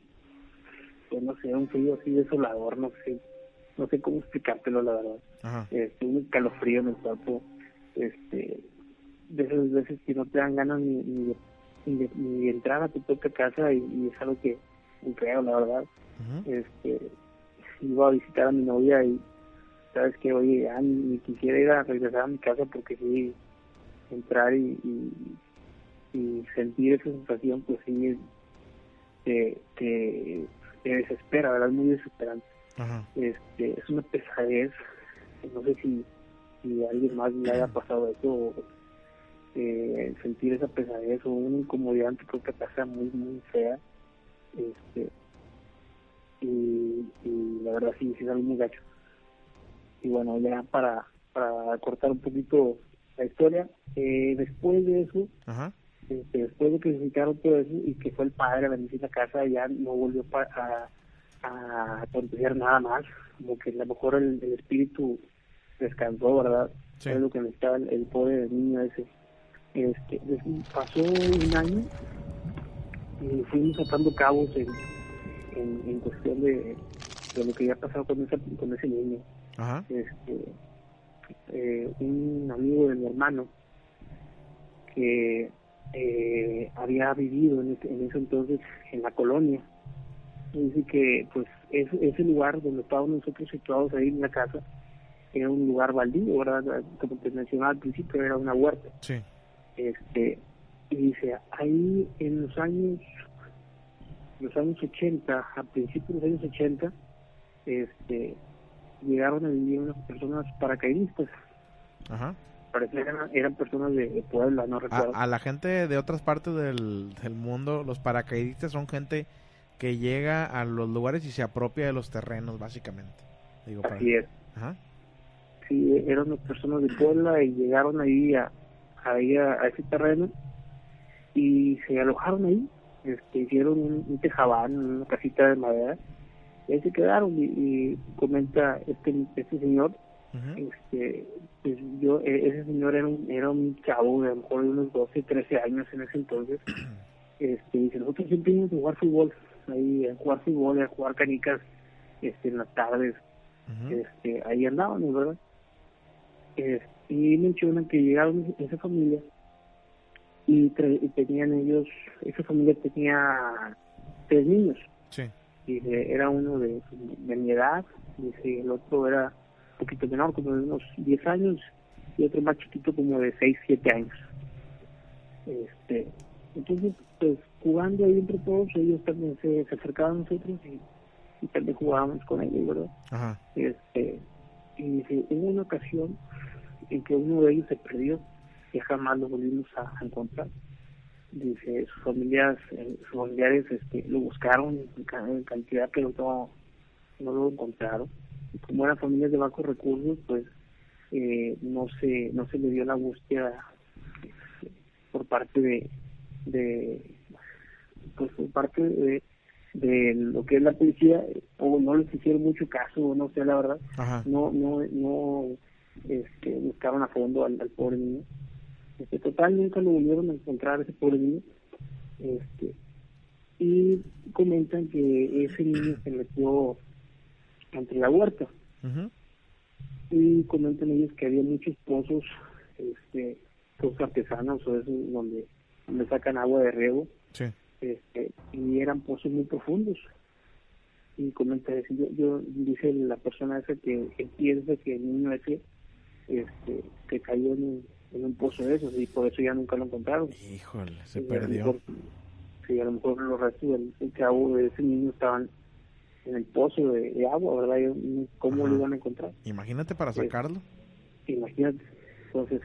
[SPEAKER 5] pues, no sé, un frío así desolador, no sé, no sé cómo explicártelo la verdad. Este, un escalofrío en el cuerpo, este, de esas veces que no te dan ganas ni, ni, ni, entrar a tu propia casa y, es algo que creo, la verdad. este Iba a visitar a mi novia y sabes que, oye, ya ni, quisiera ir a regresar a mi casa porque sí, entrar y, y, sentir esa sensación, pues sí, te, te, desespera, ¿verdad? Es muy desesperante. Este, es una pesadez, no sé si, si a alguien más le haya pasado eso, eh, sentir esa pesadez o una incomodidad tu propia casa muy, muy fea. Este, y, y la verdad sí, sí es algo muy gacho y bueno, ya para, para cortar un poquito la historia, eh, después de eso, este, después de que se todo eso y que fue el padre a bendecir la casa, ya no volvió a, a acontecer nada más, como que a lo mejor el, espíritu descansó, ¿verdad? Sí. Es lo que necesitaba el, el pobre niño ese. Este, pasó un año y fuimos sacando cabos en, en, cuestión de, de, lo que había pasado con, esa, con ese niño este eh, un amigo de mi hermano que eh, había vivido en, ese, en ese entonces en la colonia dice que pues ese lugar donde estábamos nosotros situados ahí en la casa era un lugar baldío, ¿verdad? Como te mencionaba al principio, era una huerta. Este, y dice, ahí en los años, los años 80, a principios de los años 80, este, llegaron a vivir unas personas paracaidistas. Ajá. Parecía que eran, personas de, Puebla, no recuerdo.
[SPEAKER 3] A, la gente de otras partes del, mundo, los paracaidistas son gente que llega a los lugares y se apropia de los terrenos, básicamente.
[SPEAKER 5] Digo, Así es. Ajá. Sí, eran personas de Puebla y llegaron ahí a, a, a ese terreno y se alojaron ahí. Este, hicieron un, un tejabán, una casita de madera y ahí se quedaron y, comenta este este señor este pues yo e, ese señor era un era un chavo de a lo mejor de unos 12 13 años en ese entonces. Este dice nosotros siempre íbamos a jugar fútbol ahí a jugar fútbol a jugar canicas este en las tardes. Este ahí andábamos verdad y mencionan que llegaron esa familia y, y tenían ellos esa familia tenía tres niños. Sí. Dice, era uno de, mi edad, dice, el otro era poquito menor, como de unos 10 años, y otro más chiquito como de 6, 7 años. Este, entonces, pues jugando ahí entre todos, ellos también se, acercaban a nosotros y, también jugábamos con ellos, ¿verdad? Este, y hubo una ocasión en que uno de ellos se perdió y jamás lo volvimos a encontrar dice sus familias eh, sus familiares este, lo buscaron en cantidad pero no no lo encontraron y como eran familias de bajos recursos pues eh, no se no se le dio la búsqueda por parte de, de pues por parte de, de lo que es la policía o no les hicieron mucho caso no sé la verdad. No no no este buscaron a fondo al pobre niño. Este, total nunca lo volvieron a encontrar ese pobre niño. Este, y comentan que ese niño se metió entre la huerta. Y comentan ellos que había muchos pozos, este, pozos artesanos o eso donde, donde sacan agua de riego. Este, y eran pozos muy profundos. Y comenta yo, yo dice la persona esa que, piensa que el niño ese este, que cayó en, en un pozo de esos y por eso ya nunca lo encontraron.
[SPEAKER 3] Híjole, se perdió.
[SPEAKER 5] sí, a lo mejor los restos del, cabo de ese niño estaban en el pozo de, agua, ¿verdad? ¿Cómo lo iban a encontrar?
[SPEAKER 3] Imagínate para sacarlo.
[SPEAKER 5] imagínate. Entonces,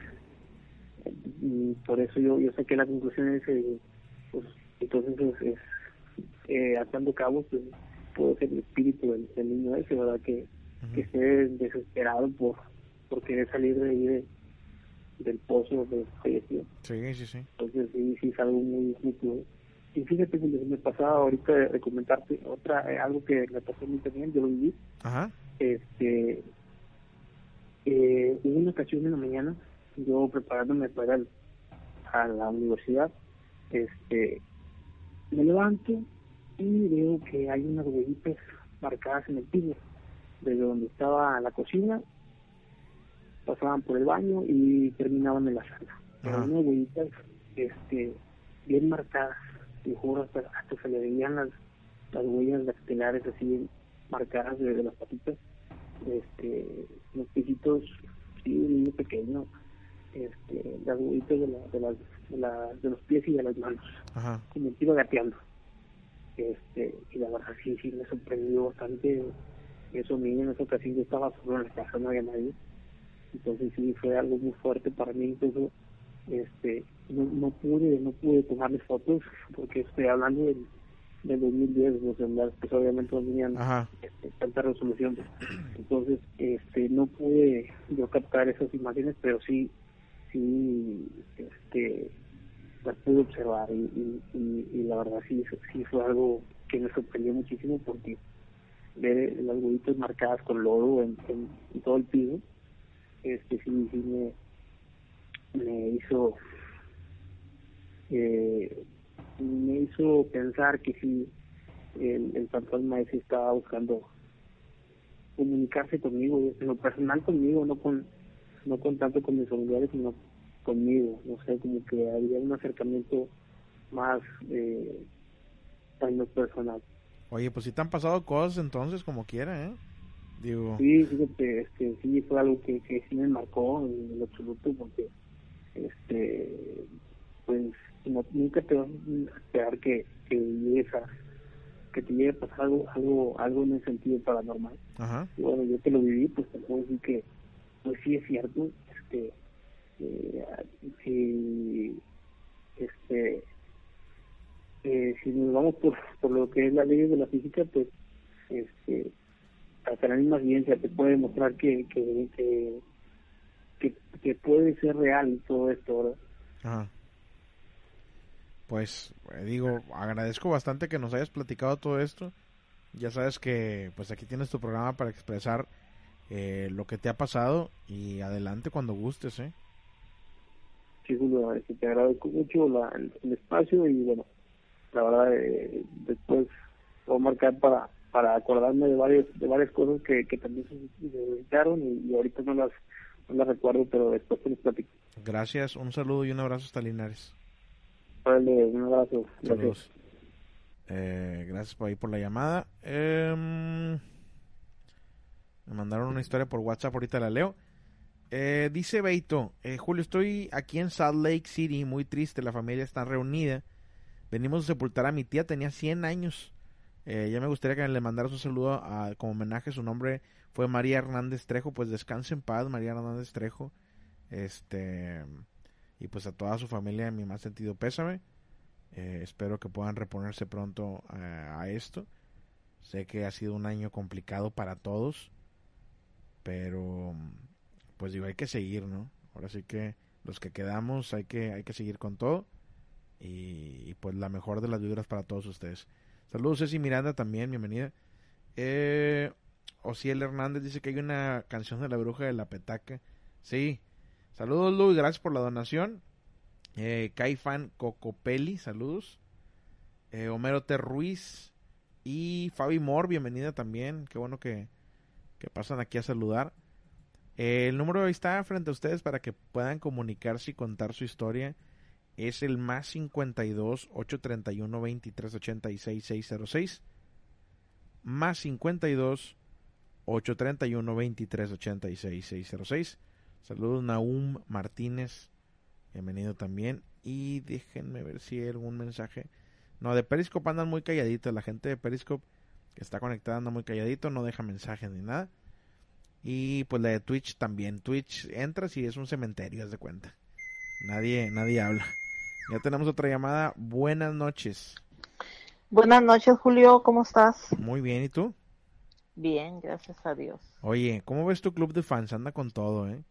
[SPEAKER 5] mm, por eso yo, yo saqué la conclusión de ese, pues, Entonces es, es eh, atando cabos, pues puede ser el espíritu del, niño ese, ¿verdad? Que, que esté desesperado por, por querer salir de ahí del pozo de falleció.
[SPEAKER 3] Sí, sí, sí.
[SPEAKER 5] Entonces sí, sí es algo muy, muy Y fíjate que me pasaba ahorita de, comentarte otra, eh, algo que me pasó mí también, yo lo viví.
[SPEAKER 3] Ajá.
[SPEAKER 5] Este, eh, una ocasión en la mañana, yo preparándome para el, a la universidad, este, me levanto y veo que hay unas huellitas marcadas en el piso, desde donde estaba la cocina, pasaban por el baño y terminaban en la sala. Pero unas huellitas este, bien marcadas, y juro, hasta, hasta se le veían las, las huellas dactilares así marcadas de, las patitas, este, los pisitos, sí, un niño pequeño, este, las huellitas de, la, de, las, de, los pies y de las manos, como que iba gateando. Este y la verdad sí sí me sorprendió bastante eso mismo en esa ocasión yo estaba solo en la casa no había nadie. Entonces sí fue algo muy fuerte para mí incluso este no, no pude no pude tomarle fotos porque estoy hablando del, del 2010 los celulares pues obviamente no tenían este, tanta resolución. Entonces este no pude yo captar esas imágenes pero sí sí este las pude observar y, y, la verdad sí, sí fue algo que me sorprendió muchísimo porque ver las huevitas marcadas con lodo en, todo el piso, este sí, sí me, me hizo eh, me hizo pensar que sí el, el fantasma ese estaba buscando comunicarse conmigo, en lo personal conmigo, no con no con tanto con mis familiares, sino conmigo, no sé, como que había un acercamiento más eh, personal.
[SPEAKER 3] Oye, pues si te han pasado cosas entonces, como quiera, ¿eh? Digo...
[SPEAKER 5] Sí, fíjate, este, sí fue algo que, que sí me marcó en lo absoluto, porque, este, pues, nunca te vas a esperar que, que llegues a, que te llegue a pasar algo, algo, algo en el sentido paranormal.
[SPEAKER 3] Ajá.
[SPEAKER 5] Y bueno, yo que lo viví, pues te puedo decir que, pues sí es cierto, este, eh, este eh, si nos vamos por, por lo que es la ley de la física pues este hasta la misma ciencia te puede demostrar que que, que, que, puede ser real todo esto
[SPEAKER 3] ¿verdad? pues eh, digo agradezco bastante que nos hayas platicado todo esto. Ya sabes que pues aquí tienes tu programa para expresar eh, lo que te ha pasado y adelante cuando gustes eh
[SPEAKER 5] sí, Julio, te agradezco mucho la, el, espacio y bueno, la verdad eh, después voy a marcar para para acordarme de varios de varias cosas que, que también se necesitaron y, ahorita no las no las recuerdo, pero después te les platico.
[SPEAKER 3] Gracias, un saludo y un abrazo hasta Linares.
[SPEAKER 5] Vale, un abrazo.
[SPEAKER 3] Gracias. Eh, gracias por ahí por la llamada. Em, me mandaron una historia por WhatsApp, ahorita la leo. Eh, dice Beito, eh, Julio, estoy aquí en Salt Lake City, muy triste, la familia está reunida. Venimos a sepultar a mi tía, tenía 100 años. Eh, ya me gustaría que le mandara un saludo a, como homenaje. Su nombre fue María Hernández Trejo. Pues descanse en paz, María Hernández Trejo. Este. Y pues a toda su familia, mi más sentido pésame. espero que puedan reponerse pronto a esto. Sé que ha sido un año complicado para todos. Pero pues digo, hay que seguir, ¿no? Ahora sí que los que quedamos hay que, hay que seguir con todo. Y, pues la mejor de las vibras para todos ustedes. Saludos Ceci Miranda también, bienvenida. Eh, Ociel Hernández dice que hay una canción de la bruja de la petaca. Sí. Saludos Luis, gracias por la donación. Eh, Caifan Cocopelli, saludos. Eh, Homero T. Ruiz y Fabi Moore, bienvenida también. Qué bueno que, que pasan aquí a saludar el número está frente a ustedes para que puedan comunicarse y contar su historia. Es el más 52 831 23 86 606. Más 52 831 23 86 606. Saludos Naum Martínez. Bienvenido también. Y déjenme ver si hay algún mensaje. No, de Periscope andan muy calladitos. La gente de Periscope que está conectada anda muy calladito. No deja mensajes ni nada. Y pues la de Twitch también. Twitch entras y es un cementerio, haz de cuenta. Nadie, nadie habla. Ya tenemos otra llamada. Buenas noches.
[SPEAKER 6] Buenas noches, Julio. ¿Cómo estás?
[SPEAKER 3] Muy bien. ¿Y tú?
[SPEAKER 6] Bien, gracias a Dios.
[SPEAKER 3] Oye, ¿cómo ves tu club de fans? Anda con todo, ¿eh?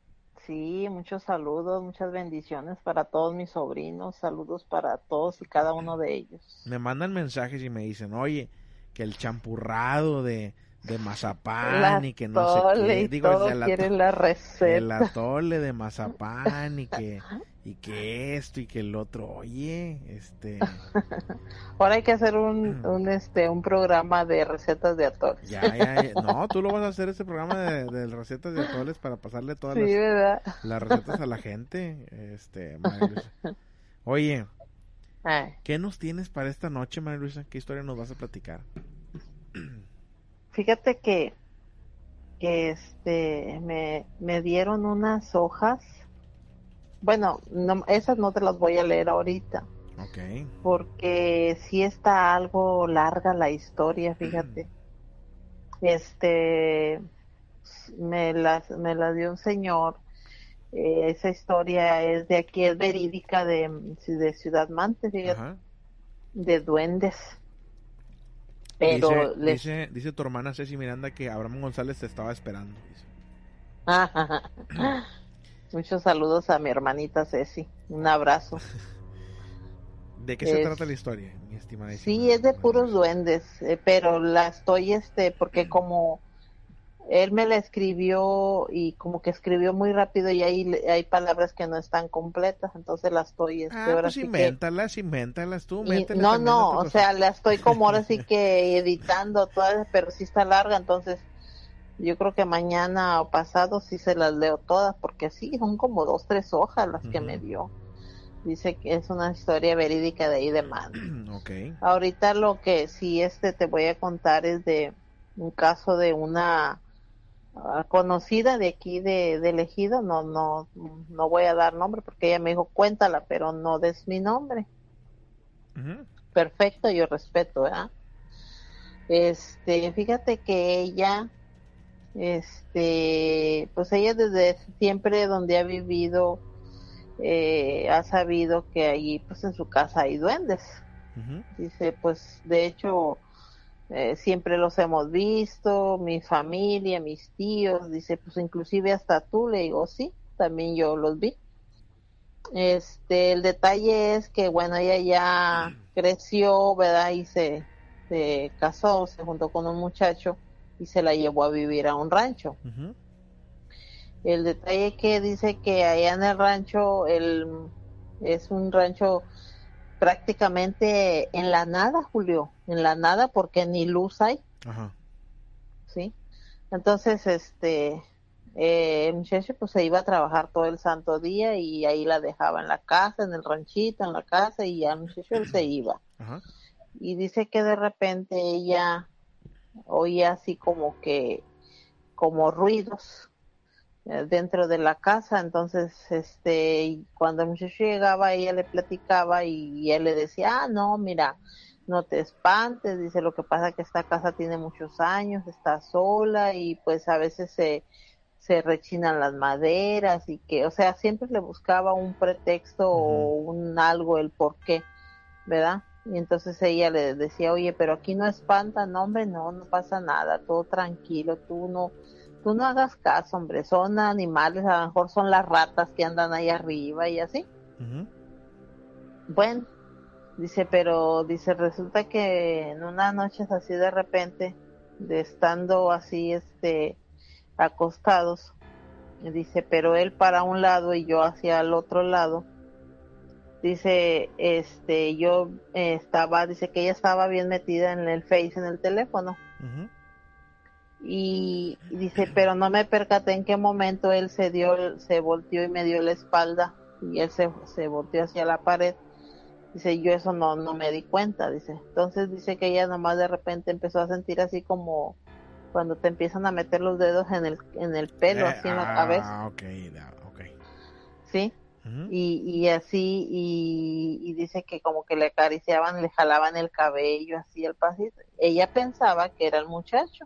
[SPEAKER 6] Sí, muchos saludos, muchas bendiciones para todos mis sobrinos, saludos para todos y cada uno de ellos.
[SPEAKER 3] Me mandan mensajes y me dicen, oye, que el champurrado de, de mazapán y que no sé qué.
[SPEAKER 6] Digo, la receta.
[SPEAKER 3] El atole de mazapán y que, y que esto y que el otro. Oye, este...
[SPEAKER 6] Ahora hay que hacer un, mm. un, este, un programa de recetas de atoles.
[SPEAKER 3] Ya, ya, No, tú lo vas a hacer ese programa de, recetas de atoles para pasarle todas las, las, recetas a la gente. Este, Oye, ¿qué nos tienes para esta noche, María Luisa? ¿Qué historia nos vas a platicar?
[SPEAKER 6] Fíjate que, que este, me, me dieron unas hojas. Bueno, no, esas no te las voy a leer ahorita.
[SPEAKER 3] Okay.
[SPEAKER 6] Porque sí está algo larga la historia, fíjate. Este, me las, me las dio un señor. Eh, esa historia es de aquí, es verídica de, de Ciudad Mante, fíjate. De duendes.
[SPEAKER 3] Pero dice, dice, tu hermana Ceci Miranda que Abraham González te estaba esperando.
[SPEAKER 6] Muchos saludos a mi hermanita Ceci. Un abrazo.
[SPEAKER 3] ¿De qué se trata la historia, mi estimada?
[SPEAKER 6] Sí, es de puros duendes, eh, pero la estoy, este, porque como él me la escribió y como que escribió muy rápido y ahí hay palabras que no están completas, entonces las estoy...
[SPEAKER 3] Este, ah, pues invéntalas, invéntalas tú.
[SPEAKER 6] no, no, o sea, la estoy como ahora sí que editando todas, pero sí está larga, entonces yo creo que mañana o pasado sí se las leo todas, porque sí, son como dos, tres hojas las que me dio. Dice que es una historia verídica de ahí de mano.
[SPEAKER 3] okay.
[SPEAKER 6] Ahorita lo que sí este te voy a contar es de un caso de una conocida de aquí de, de, elegido, no, no, no voy a dar nombre porque ella me dijo cuéntala, pero no des mi nombre. Perfecto, yo respeto, ¿verdad? Este, fíjate que ella, este, pues ella desde siempre donde ha vivido, eh, ha sabido que allí, pues en su casa hay duendes. Dice, pues de hecho, eh, siempre los hemos visto, mi familia, mis tíos, dice, pues inclusive hasta tú, le digo, sí, también yo los vi. Este, el detalle es que, bueno, ella ya creció, ¿verdad? Y se, se casó, se juntó con un muchacho y se la llevó a vivir a un rancho. El detalle que dice que allá en el rancho, el, es un rancho prácticamente en la nada, Julio, en la nada porque ni luz hay.
[SPEAKER 3] Ajá.
[SPEAKER 6] ¿Sí? Entonces, este, eh, el muchacho pues se iba a trabajar todo el santo día y ahí la dejaba en la casa, en el ranchito, en la casa y ya muchacho se iba.
[SPEAKER 3] Ajá.
[SPEAKER 6] Y dice que de repente ella oía así como que, como ruidos dentro de la casa, entonces este cuando el muchacho llegaba ella le platicaba y, él le decía, ah no, mira, no te espantes, dice lo que pasa que esta casa tiene muchos años, está sola y pues a veces se, se rechinan las maderas y que, o sea, siempre le buscaba un pretexto o un algo, el por qué, ¿verdad? Y entonces ella le decía, oye, pero aquí no espanta, no hombre, no, no pasa nada, todo tranquilo, tú no, tú no hagas caso, hombre, son animales, a lo mejor son las ratas que andan ahí arriba y así. Bueno, dice, pero dice, resulta que en una noche así de repente, de estando así, este, acostados, dice, pero él para un lado y yo hacia el otro lado, dice, este, yo estaba, dice que ella estaba bien metida en el Face, en el teléfono y, dice, pero no me percaté en qué momento él se dio, se volteó y me dio la espalda y él se, se volteó hacia la pared. Dice, yo eso no, no me di cuenta, dice. Entonces dice que ella nomás de repente empezó a sentir así como cuando te empiezan a meter los dedos en el, en el pelo, así en la ah, cabeza.
[SPEAKER 3] ok, ok.
[SPEAKER 6] Sí, y, y así, y, y, dice que como que le acariciaban, le jalaban el cabello, así el pasito. Ella pensaba que era el muchacho.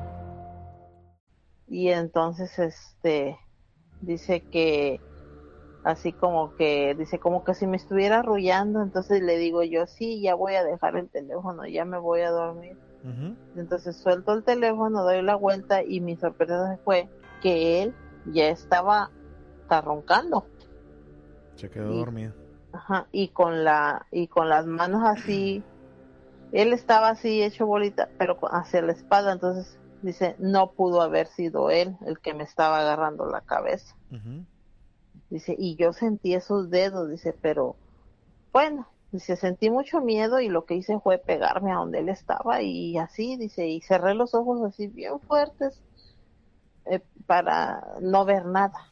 [SPEAKER 6] y entonces este dice que así como que dice como que si me estuviera arrullando entonces le digo yo sí ya voy a dejar el teléfono ya me voy a dormir entonces suelto el teléfono doy la vuelta y mi sorpresa fue que él ya estaba roncando
[SPEAKER 3] se quedó dormido.
[SPEAKER 6] Ajá y con la y con las manos así él estaba así hecho bolita pero hacia la espalda entonces Dice, no pudo haber sido él el que me estaba agarrando la cabeza. Dice, y yo sentí esos dedos, dice, pero bueno, dice, sentí mucho miedo y lo que hice fue pegarme a donde él estaba y así, dice, y cerré los ojos así bien fuertes eh, para no ver nada.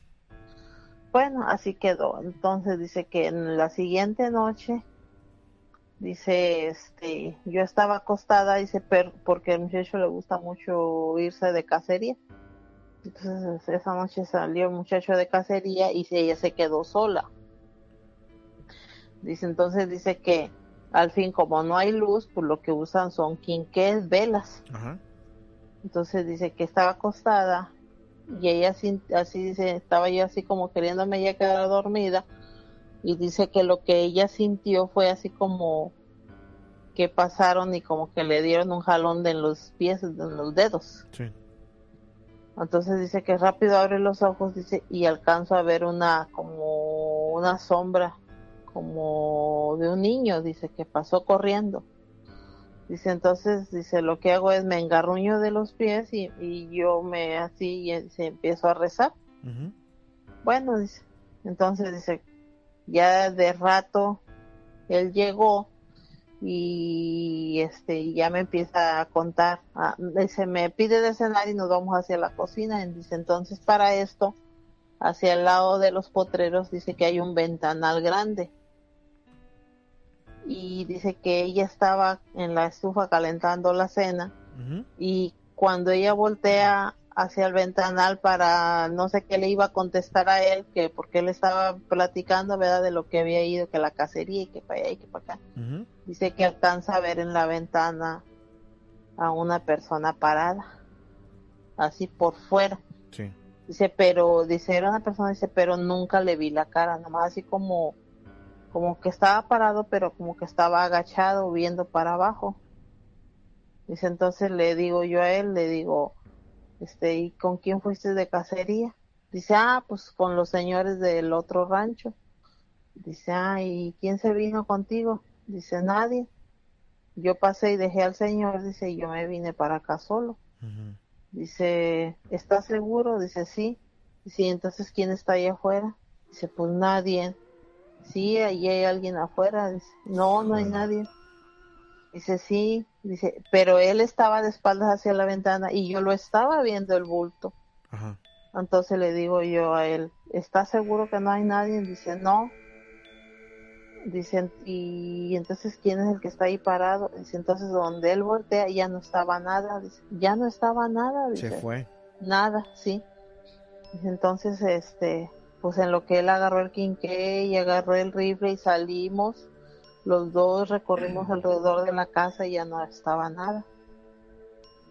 [SPEAKER 6] Bueno, así quedó. Entonces dice que en la siguiente noche Dice, este, yo estaba acostada, dice, pero porque al muchacho le gusta mucho irse de cacería. Entonces esa noche salió el muchacho de cacería y ella se quedó sola. Dice, entonces dice que al fin como no hay luz, pues lo que usan son quinqués, velas. Entonces dice que estaba acostada y ella así, así dice, estaba yo así como queriéndome ya quedar dormida y dice que lo que ella sintió fue así como que pasaron y como que le dieron un jalón de los pies, de los dedos. Entonces dice que rápido abre los ojos, dice, y alcanzo a ver una, como una sombra, como de un niño, dice, que pasó corriendo. Dice, entonces, dice, lo que hago es me engarruño de los pies y, yo me así y se empiezo a rezar. Bueno, dice, entonces dice, ya de rato él llegó y este ya me empieza a contar, se me pide de cenar y nos vamos hacia la cocina, y dice entonces para esto, hacia el lado de los potreros dice que hay un ventanal grande y dice que ella estaba en la estufa calentando la cena y cuando ella voltea hacia el ventanal para no sé qué le iba a contestar a él, que porque él estaba platicando, ¿verdad? De lo que había ido, que la cacería y que para allá y que para acá. Dice que alcanza a ver en la ventana a una persona parada, así por fuera. Dice, pero, dice, era una persona, dice, pero nunca le vi la cara, nomás así como, como que estaba parado, pero como que estaba agachado viendo para abajo. Dice, entonces le digo yo a él, le digo, este, ¿y con quién fuiste de cacería? Dice, ah, pues con los señores del otro rancho. Dice, ah, ¿y quién se vino contigo? Dice, nadie. Yo pasé y dejé al señor, dice, y yo me vine para acá solo. Dice, ¿estás seguro? Dice, sí. Dice, entonces quién está ahí afuera? Dice, pues nadie. Sí, ahí hay alguien afuera. Dice, no, no hay nadie. Dice, sí. Dice, pero él estaba de espaldas hacia la ventana y yo lo estaba viendo el bulto. Entonces le digo yo a él, ¿estás seguro que no hay nadie? Dice, no. Dicen, y entonces, ¿quién es el que está ahí parado? Dice, entonces, donde él voltea ya no estaba nada. Dice, ya no estaba nada. Dice,
[SPEAKER 3] Se fue.
[SPEAKER 6] Nada, sí. Dice, entonces, este, pues en lo que él agarró el quinqué y agarró el rifle y salimos, los dos recorrimos alrededor de la casa y ya no estaba nada.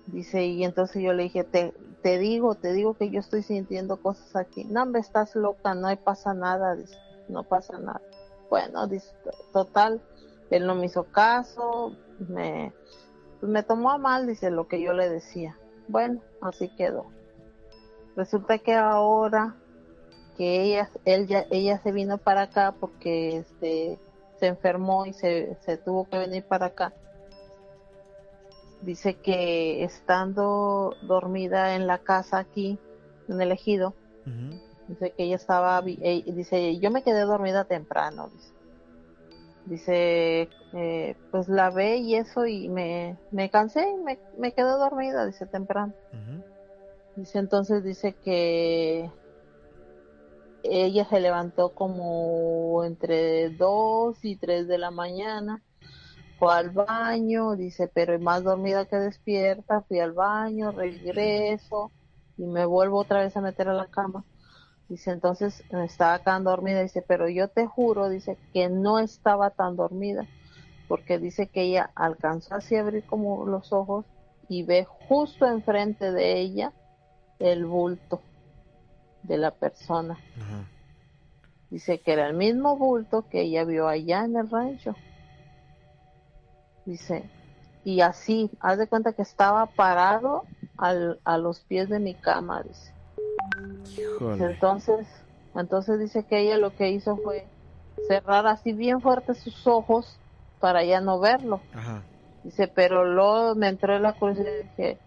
[SPEAKER 6] Dice, y entonces yo le dije, te, te digo, te digo que yo estoy sintiendo cosas aquí. No, me estás loca, no pasa nada, dice, no pasa nada. Bueno, dice, total, él no me hizo caso, me, pues me tomó a mal, dice, lo que yo le decía. Bueno, así quedó. resulta que ahora que ella, él ya, ella se vino para acá porque este, se enfermó y se, se tuvo que venir para acá. Dice que estando dormida en la casa aquí, en el ejido, dice que ella estaba, eh, dice, yo me quedé dormida temprano, dice. Dice, eh, pues la ve y eso y me, me cansé y me, me quedé dormida, dice temprano. Dice entonces, dice que ella se levantó como entre 2 y 3 de la mañana, fue al baño, dice, pero más dormida que despierta, fui al baño, regreso y me vuelvo otra vez a meter a la cama. Dice, entonces estaba tan dormida, dice, pero yo te juro, dice, que no estaba tan dormida, porque dice que ella alcanzó así a abrir como los ojos y ve justo enfrente de ella el bulto de la persona. Dice que era el mismo bulto que ella vio allá en el rancho. Dice, y así, haz de cuenta que estaba parado al, a los pies de mi cama, dice. Entonces, entonces dice que ella lo que hizo fue cerrar así bien fuerte sus ojos para ya no verlo. Dice, pero luego me entró la curiosidad y dije,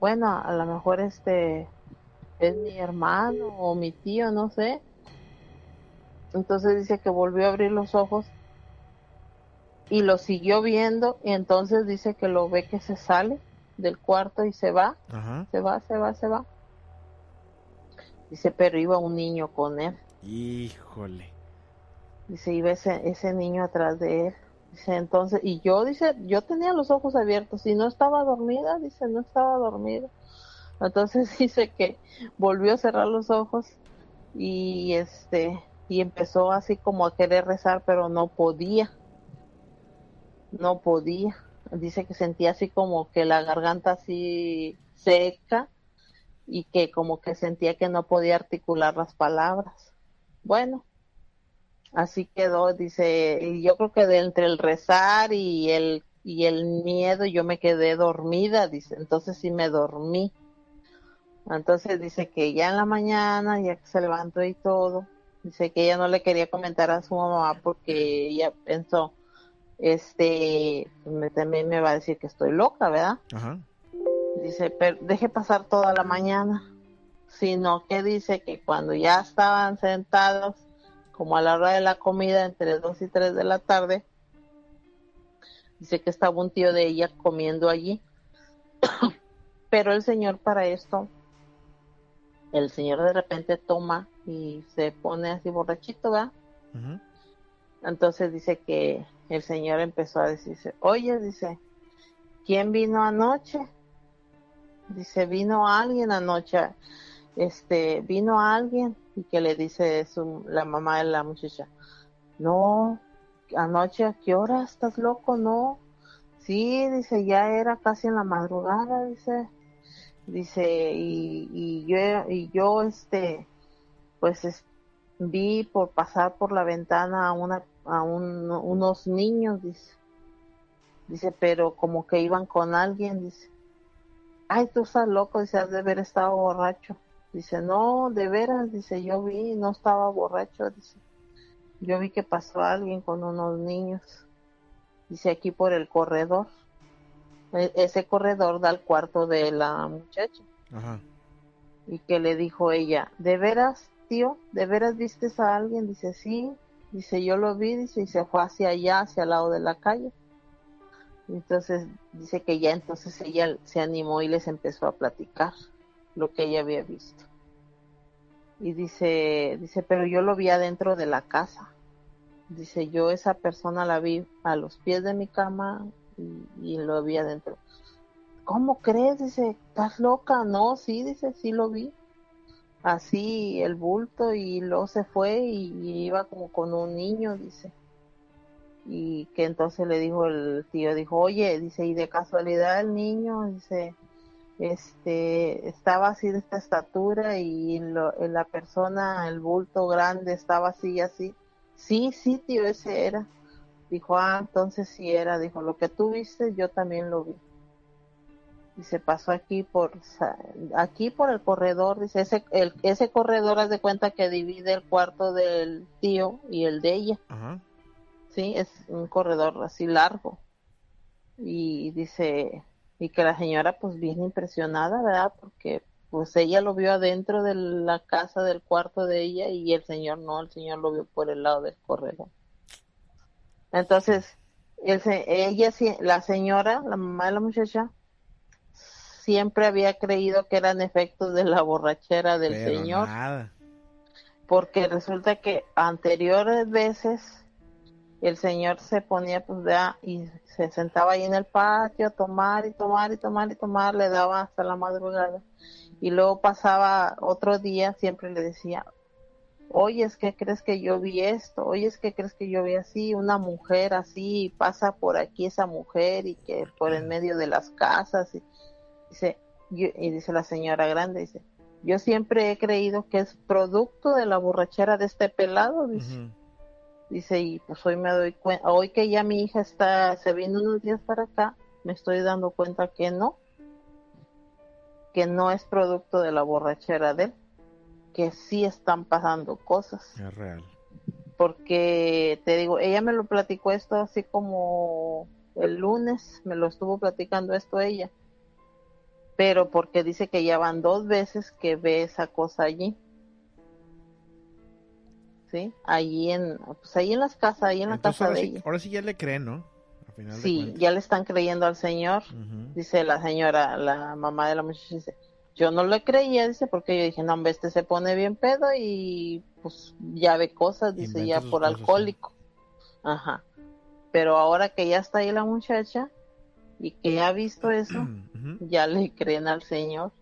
[SPEAKER 6] bueno, a lo mejor este es mi hermano o mi tío, no sé. Entonces dice que volvió a abrir los ojos y lo siguió viendo y entonces dice que lo ve que se sale del cuarto y se va, se va, se va, se va. Dice, pero iba un niño con él.
[SPEAKER 3] Híjole.
[SPEAKER 6] Dice, iba ese, ese niño atrás de él. Dice, entonces, y yo, dice, yo tenía los ojos abiertos y no estaba dormida, dice, no estaba dormida. Entonces dice que volvió a cerrar los ojos y este y empezó así como a querer rezar, pero no podía. No podía. Dice que sentía así como que la garganta así seca y que como que sentía que no podía articular las palabras. Bueno, así quedó, dice, y yo creo que de entre el rezar y el y el miedo yo me quedé dormida, dice, entonces sí me dormí. Entonces dice que ya en la mañana, ya que se levantó y todo, dice que ella no le quería comentar a su mamá porque ella pensó, este, me, también me va a decir que estoy loca, ¿verdad? Dice, pero deje pasar toda la mañana, sino que dice que cuando ya estaban sentados, como a la hora de la comida, entre 2 y 3 de la tarde, dice que estaba un tío de ella comiendo allí. pero el señor para esto el señor de repente toma y se pone así borrachito, ¿va? Entonces dice que el señor empezó a decirse, oye, dice, ¿quién vino anoche? Dice, vino alguien anoche, este, vino alguien y que le dice su, la mamá de la muchacha, no, anoche a qué hora estás loco, no, sí, dice, ya era casi en la madrugada, dice, dice y, y yo y yo este pues vi por pasar por la ventana a una a unos niños dice. Dice pero como que iban con alguien dice. Ay tú estás loco dice has de haber estado borracho. Dice no de veras dice yo vi no estaba borracho dice. Yo vi que pasó alguien con unos niños. Dice aquí por el corredor ese corredor da al cuarto de la muchacha. Y que le dijo ella, ¿de veras, tío? ¿De veras viste a alguien? Dice, sí. Dice, yo lo vi, dice, y se fue hacia allá, hacia el lado de la calle. Entonces dice que ya entonces ella se animó y les empezó a platicar lo que ella había visto. Y dice, dice, pero yo lo vi adentro de la casa. Dice, yo esa persona la vi a los pies de mi cama y, lo vi adentro. ¿Cómo crees? Dice, ¿estás loca? No, sí, dice, sí lo vi. Así el bulto y luego se fue y, iba como con un niño, dice. Y que entonces le dijo el tío, dijo, oye, dice, y de casualidad el niño, dice, este, estaba así de esta estatura y la persona, el bulto grande estaba así y así. Sí, sí, tío, ese era. Dijo, ah, entonces sí era, dijo, lo que tú viste, yo también lo vi. y se pasó aquí por aquí por el corredor dice ese el, ese corredor haz de cuenta que divide el cuarto del tío y el de ella sí es un corredor así largo. Y dice y que la señora pues bien impresionada verdad porque pues ella lo vio adentro de la casa del cuarto de ella y el señor no el señor lo vio por el lado del corredor entonces ella la señora la mamá de la muchacha siempre había creído que eran efectos de la borrachera del señor. Porque resulta que anteriores veces el señor se ponía pues ya y se sentaba ahí en el patio a tomar y tomar y tomar y tomar, le daba hasta la madrugada. Y luego pasaba otro día, siempre le decía, oye, es que crees que yo vi esto, oye, es que crees que yo vi así, una mujer así, pasa por aquí esa mujer y que por en medio de las casas. Y, Dice, y dice la señora grande, dice, yo siempre he creído que es producto de la borrachera de este pelado, dice. Dice, y pues hoy me doy cuenta, hoy que ya mi hija está, se vino unos días para acá, me estoy dando cuenta que no, que no es producto de la borrachera de él, que sí están pasando cosas.
[SPEAKER 3] Es real.
[SPEAKER 6] Porque te digo, ella me lo platicó esto así como el lunes, me lo estuvo platicando esto ella pero porque dice que ya van dos veces que ve esa cosa allí. ¿Sí? Allí en, pues ahí en las casas, ahí en la casa de ella.
[SPEAKER 3] Ahora sí ya le creen, ¿no?
[SPEAKER 6] sí, ya le están creyendo al señor. Dice la señora, la mamá de la muchacha, dice, yo no le creía, dice, porque yo dije, no, hombre, este se pone bien pedo y pues ya ve cosas, dice, ya por alcohólico. Ajá. Pero ahora que ya está ahí la muchacha, y que ha visto eso, ya le creen al Señor.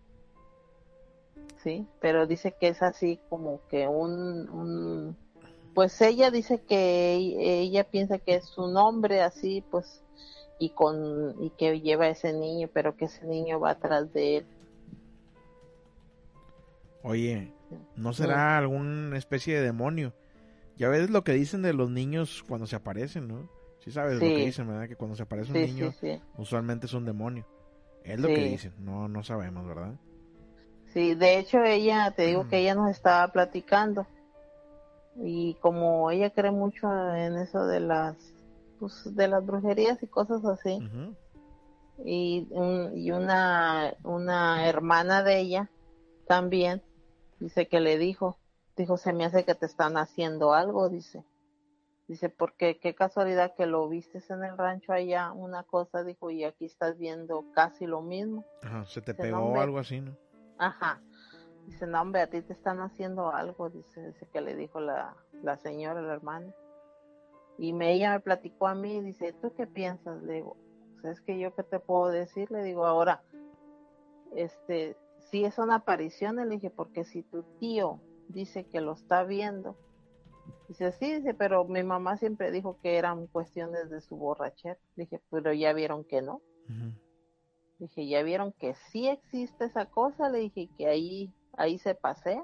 [SPEAKER 6] Sí, pero dice que es así como que un, pues ella dice que ella piensa que es un hombre así, pues y con y que lleva a ese niño, pero que ese niño va atrás de él.
[SPEAKER 3] Oye, ¿no será alguna especie de demonio? Ya ves lo que dicen de los niños cuando se aparecen, ¿no? Sí sabes lo que dicen, ¿verdad? Que cuando se aparece un niño, usualmente es un demonio. Es lo que dicen, no, no sabemos, ¿verdad?
[SPEAKER 6] Sí, de hecho ella, te digo que ella nos estaba platicando. Y como ella cree mucho en eso de las, pues, de las brujerías y cosas así. y, y una, una hermana de ella también dice que le dijo, dijo, se me hace que te están haciendo algo, dice. Dice, porque qué casualidad que lo vistes en el rancho allá, una cosa, dijo, y aquí estás viendo casi lo mismo.
[SPEAKER 3] Ajá, se te pegó algo así, ¿no?
[SPEAKER 6] Ajá. Dice, no, hombre, a ti te están haciendo algo, dice, dice que le dijo la, la señora, la hermana. Y me, ella me platicó a mí, dice, ¿tú qué piensas? Le digo, ¿sabes que yo qué te puedo decir? Le digo, ahora, este, si es una aparición, le dije, porque si tu tío dice que lo está viendo, Dice, sí, dice, pero mi mamá siempre dijo que eran cuestiones de su borrachera. Dije, pero ya vieron que no. Dije, ya vieron que sí existe esa cosa. Le dije que ahí, ahí se pasea.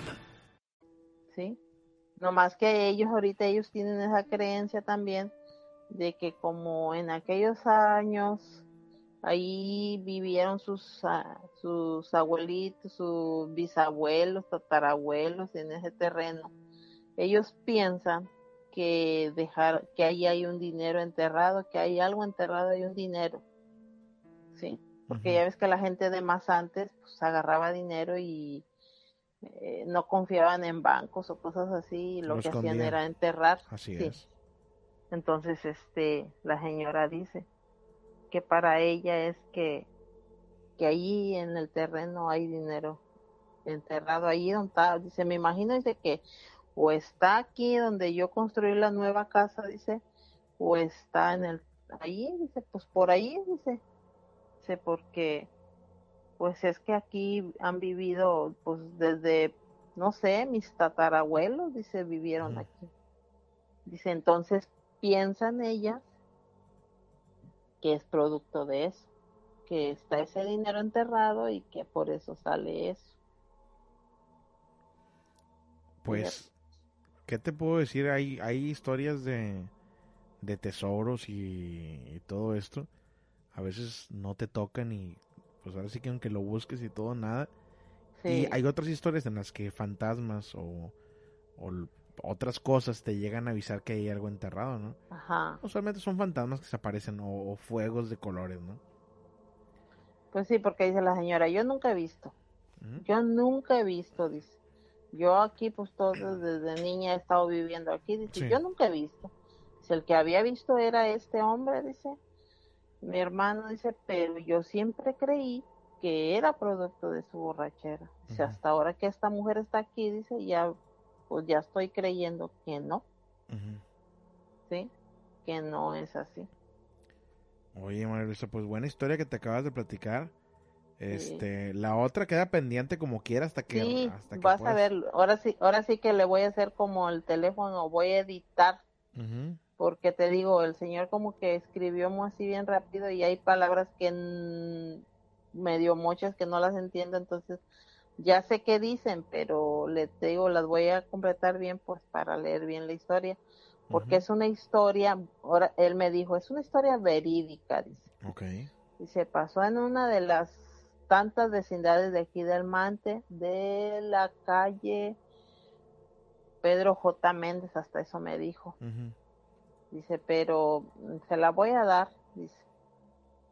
[SPEAKER 6] No más que ellos ahorita ellos tienen esa creencia también de que como en aquellos años ahí vivieron sus, ah, sus abuelitos, sus bisabuelos, tatarabuelos en ese terreno. Ellos piensan que dejar que ahí hay un dinero enterrado, que hay algo enterrado, hay un dinero. Sí, porque ya ves que la gente de más antes pues agarraba dinero y eh, no confiaban en bancos o cosas así, lo, que hacían era enterrar.
[SPEAKER 3] Así es.
[SPEAKER 6] Entonces, este, la señora dice que para ella es que, que allí en el terreno hay dinero enterrado, ahí donde está, dice, me imagino, dice que o está aquí donde yo construí la nueva casa, dice, o está en el, ahí, dice, pues por ahí, dice, dice, porque pues es que aquí han vivido pues desde, no sé, mis tatarabuelos, dice, vivieron aquí. Dice, entonces piensan ellas que es producto de eso, que está ese dinero enterrado y que por eso sale eso.
[SPEAKER 3] Pues, ¿qué te puedo decir? Hay, hay historias de, de tesoros y, todo esto. A veces no te tocan y pues ahora sí que aunque lo busques y todo, nada. Y hay otras historias en las que fantasmas o, otras cosas te llegan a avisar que hay algo enterrado, ¿no?
[SPEAKER 6] Ajá.
[SPEAKER 3] Usualmente son fantasmas que se aparecen o, fuegos de colores, ¿no?
[SPEAKER 6] Pues sí, porque dice la señora, yo nunca he visto. Yo nunca he visto, dice. Yo aquí, pues todo desde niña he estado viviendo aquí, dice, yo nunca he visto. Dice, el que había visto era este hombre, dice. Mi hermano dice, pero yo siempre creí que era producto de su borrachera. Dice, hasta ahora que esta mujer está aquí, dice, ya pues ya estoy creyendo que no. ¿Sí? Que no es así.
[SPEAKER 3] Oye, María Luisa, pues buena historia que te acabas de platicar. Este, la otra queda pendiente como quiera hasta que,
[SPEAKER 6] sí,
[SPEAKER 3] hasta que
[SPEAKER 6] vas a ver, ahora sí, ahora sí que le voy a hacer como el teléfono, voy a editar, porque te digo, el señor como que escribió así bien rápido y hay palabras que medio muchas que no las entiendo, entonces ya sé qué dicen, pero le digo, las voy a completar bien pues para leer bien la historia, porque es una historia, ahora él me dijo, es una historia verídica, dice.
[SPEAKER 3] Okay.
[SPEAKER 6] Y se pasó en una de las tantas vecindades de aquí del Mante, de la calle Pedro J. Méndez, hasta eso me dijo. Dice, pero se la voy a dar, dice.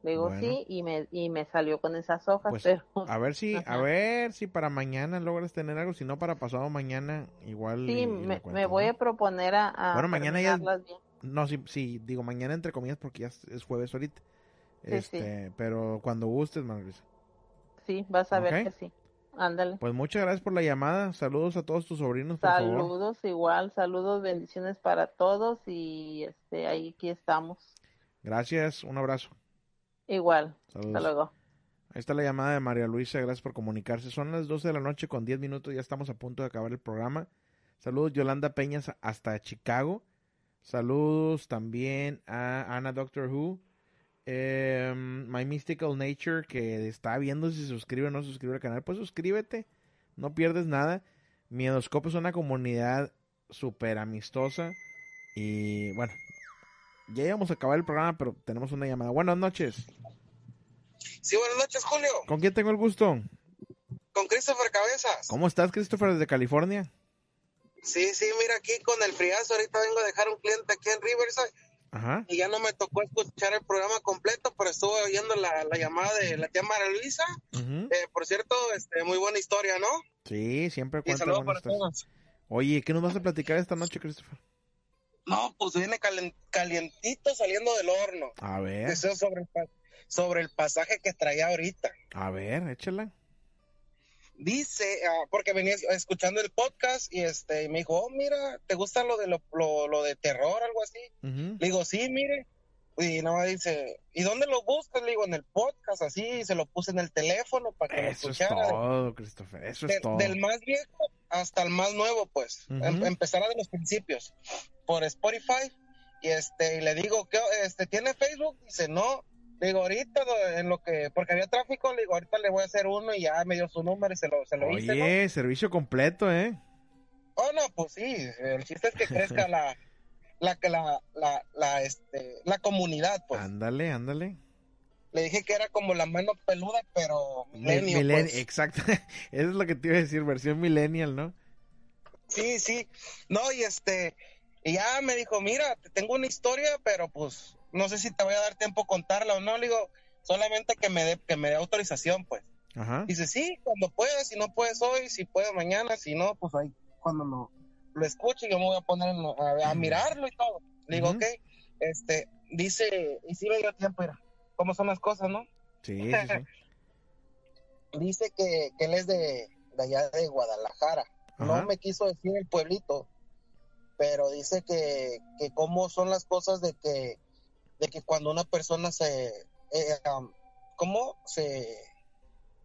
[SPEAKER 6] Le digo sí y me, y me salió con esas hojas, pues, pero...
[SPEAKER 3] A ver si, a ver si para mañana logras tener algo, si no para pasado mañana igual...
[SPEAKER 6] Sí, me, voy a proponer a...
[SPEAKER 3] bueno, mañana ya... No, sí, sí, digo mañana entre comillas porque ya es, jueves ahorita. este, pero cuando gustes, Margarita.
[SPEAKER 6] Sí, vas a ver que sí. Ándale.
[SPEAKER 3] Pues muchas gracias por la llamada. Saludos a todos tus sobrinos, por
[SPEAKER 6] Saludos igual, saludos, bendiciones para todos y este ahí aquí estamos.
[SPEAKER 3] Gracias, un abrazo.
[SPEAKER 6] Igual. Hasta luego.
[SPEAKER 3] Ahí está la llamada de María Luisa, gracias por comunicarse. Son las 12 de la noche con 10 minutos, ya estamos a punto de acabar el programa. Saludos Yolanda Peñas hasta Chicago. Saludos también a Ana Doctor Who. Em, My Mystical Nature, que está viendo si se suscribe o no se suscribe al canal. Pues suscríbete, no pierdes nada. Miedoscope es una comunidad súper amistosa. Y bueno, ya íbamos a acabar el programa, pero tenemos una llamada. Buenas noches.
[SPEAKER 7] Sí, buenas noches, Julio.
[SPEAKER 3] ¿Con quién tengo el gusto?
[SPEAKER 7] Con Christopher Cabezas.
[SPEAKER 3] ¿Cómo estás, Christopher, desde California?
[SPEAKER 7] Sí, sí, mira aquí con el friazo. Ahorita vengo a dejar un cliente aquí en Riverside.
[SPEAKER 3] Ajá.
[SPEAKER 7] Y ya no me tocó escuchar el programa completo, pero estuve oyendo la, llamada de la tía María Luisa. Eh, por cierto, este, muy buena historia, ¿no?
[SPEAKER 3] Sí, siempre cuenta buenas Oye, ¿qué nos vas a platicar esta noche, Christopher?
[SPEAKER 7] No, pues viene calientito saliendo del horno.
[SPEAKER 3] A ver.
[SPEAKER 7] Eso sobre el, sobre el pasaje que traía ahorita.
[SPEAKER 3] A ver, échala.
[SPEAKER 7] Dice, ah, porque venía escuchando el podcast y este me dijo, oh, mira, ¿te gusta lo de lo, lo, de terror, algo así? Le digo, sí, mire. Y nada más dice, ¿y dónde lo buscas? Le digo, en el podcast, así, se lo puse en el teléfono para que
[SPEAKER 3] eso lo escuchara. Eso es todo, Christopher, eso es todo.
[SPEAKER 7] Del más viejo hasta el más nuevo, pues. Em, empezará de los principios por Spotify y este y le digo que este tiene Facebook dice no digo ahorita en lo que porque había tráfico le digo ahorita le voy a hacer uno y ya me dio su número y se lo se lo
[SPEAKER 3] hice Oye, servicio completo eh
[SPEAKER 7] oh no pues sí el chiste es que crezca la la la la la este la comunidad pues.
[SPEAKER 3] Ándale ándale.
[SPEAKER 7] Le dije que era como la mano peluda pero millennial,
[SPEAKER 3] pues. exacto. Eso es lo que te iba a decir versión millennial no
[SPEAKER 7] sí sí. No y este y ya me dijo, mira, tengo una historia, pero pues no sé si te voy a dar tiempo a contarla o no. Le digo, solamente que me dé que me dé autorización, pues.
[SPEAKER 3] Ajá.
[SPEAKER 7] Dice, sí, cuando puedas, si no puedes hoy, si puedes mañana, si no, pues ahí, cuando lo, lo escuche, yo me voy a poner a, mirarlo y todo. Le digo, ok, este, dice, y si me dio tiempo, mira, cómo son las cosas, ¿no?
[SPEAKER 3] Sí, sí,
[SPEAKER 7] dice que, que, él es de, de allá de Guadalajara. No me quiso decir el pueblito, pero dice que, que cómo son las cosas de que, de que cuando una persona se, eh, cómo se,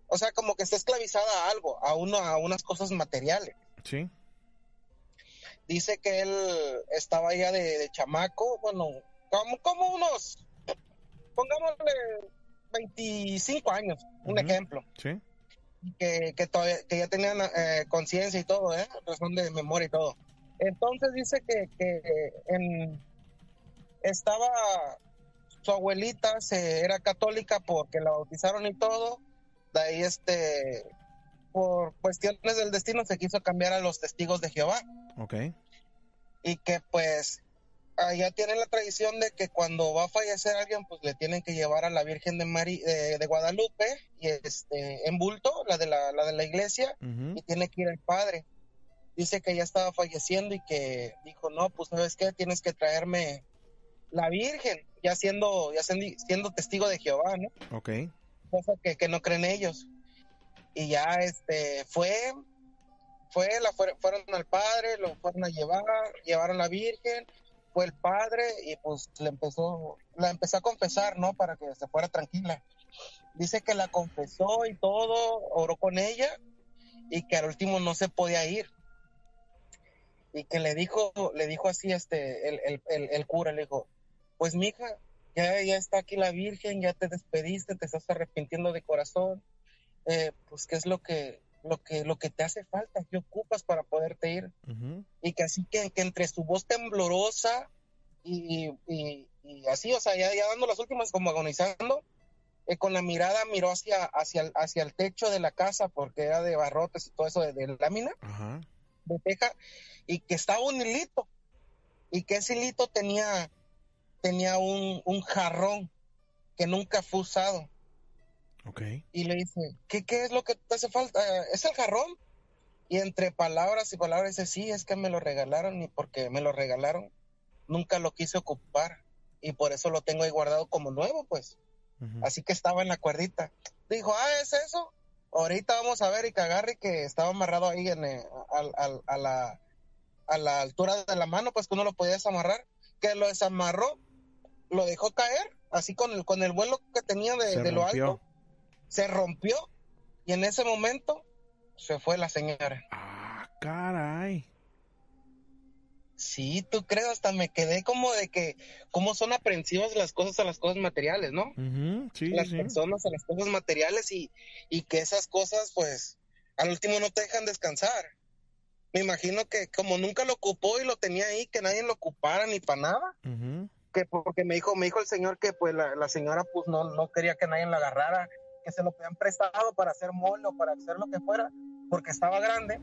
[SPEAKER 7] o sea, como que está esclavizada a algo, a uno, a unas cosas materiales.
[SPEAKER 3] Sí.
[SPEAKER 7] Dice que él estaba ya de, chamaco, bueno, como, como unos, pongámosle 25 años, un ejemplo.
[SPEAKER 3] Sí.
[SPEAKER 7] Que, que, todavía, que ya tenían eh, conciencia y todo, ¿eh? Razón de memoria y todo. Entonces dice que, que en, estaba su abuelita se era católica porque la bautizaron y todo de ahí este por cuestiones del destino se quiso cambiar a los testigos de Jehová.
[SPEAKER 3] Ok.
[SPEAKER 7] Y que pues allá tienen la tradición de que cuando va a fallecer alguien pues le tienen que llevar a la Virgen de María de, Guadalupe y este en bulto la de la, la de la iglesia y tiene que ir el padre. Dice que ya estaba falleciendo y que dijo no pues sabes qué tienes que traerme la Virgen, ya siendo, ya siendo, testigo de Jehová, ¿no?
[SPEAKER 3] Ok.
[SPEAKER 7] Cosa que, que no creen ellos. Y ya este fue, fue, la fueron al padre, lo fueron a llevar, llevaron a la Virgen, fue el padre y pues le empezó, la empezó a confesar, ¿no? Para que se fuera tranquila. Dice que la confesó y todo, oró con ella y que al último no se podía ir. Y que le dijo, le dijo así este, el, el, el, el cura, le dijo, pues mija, ya, ya está aquí la Virgen, ya te despediste, te estás arrepintiendo de corazón, eh, pues qué es lo que, lo que, lo que te hace falta, qué ocupas para poderte ir. Y que así que, que, entre su voz temblorosa y, y, así, o sea, ya, ya, dando las últimas como agonizando, eh, con la mirada miró hacia, hacia, el, hacia el techo de la casa porque era de barrotes y todo eso de, lámina, de teja, y que estaba un hilito, y que ese hilito tenía tenía un, un jarrón que nunca fue usado.
[SPEAKER 3] Okay.
[SPEAKER 7] Y le dice, ¿qué, ¿qué es lo que te hace falta? ¿Es el jarrón? Y entre palabras y palabras dice, sí, es que me lo regalaron y porque me lo regalaron, nunca lo quise ocupar y por eso lo tengo ahí guardado como nuevo, pues. Así que estaba en la cuerdita. Dijo, ah, ¿es eso? Ahorita vamos a ver y que agarre que estaba amarrado ahí en, eh, a, la, a la altura de la mano, pues que uno lo podía desamarrar. Que lo desamarró lo dejó caer, así con el, con el vuelo que tenía de, lo alto, se rompió y en ese momento se fue la señora.
[SPEAKER 3] Ah, caray.
[SPEAKER 7] Sí, tú crees, hasta me quedé como de que, cómo son aprensivas las cosas a las cosas materiales, ¿no?
[SPEAKER 3] sí,
[SPEAKER 7] las personas a las cosas materiales y, y que esas cosas, pues, al último no te dejan descansar. Me imagino que como nunca lo ocupó y lo tenía ahí, que nadie lo ocupara ni para nada, que porque me dijo, me dijo el señor que pues la, señora pues no, no quería que nadie la agarrara, que se lo habían prestado para hacer mole o para hacer lo que fuera, porque estaba grande.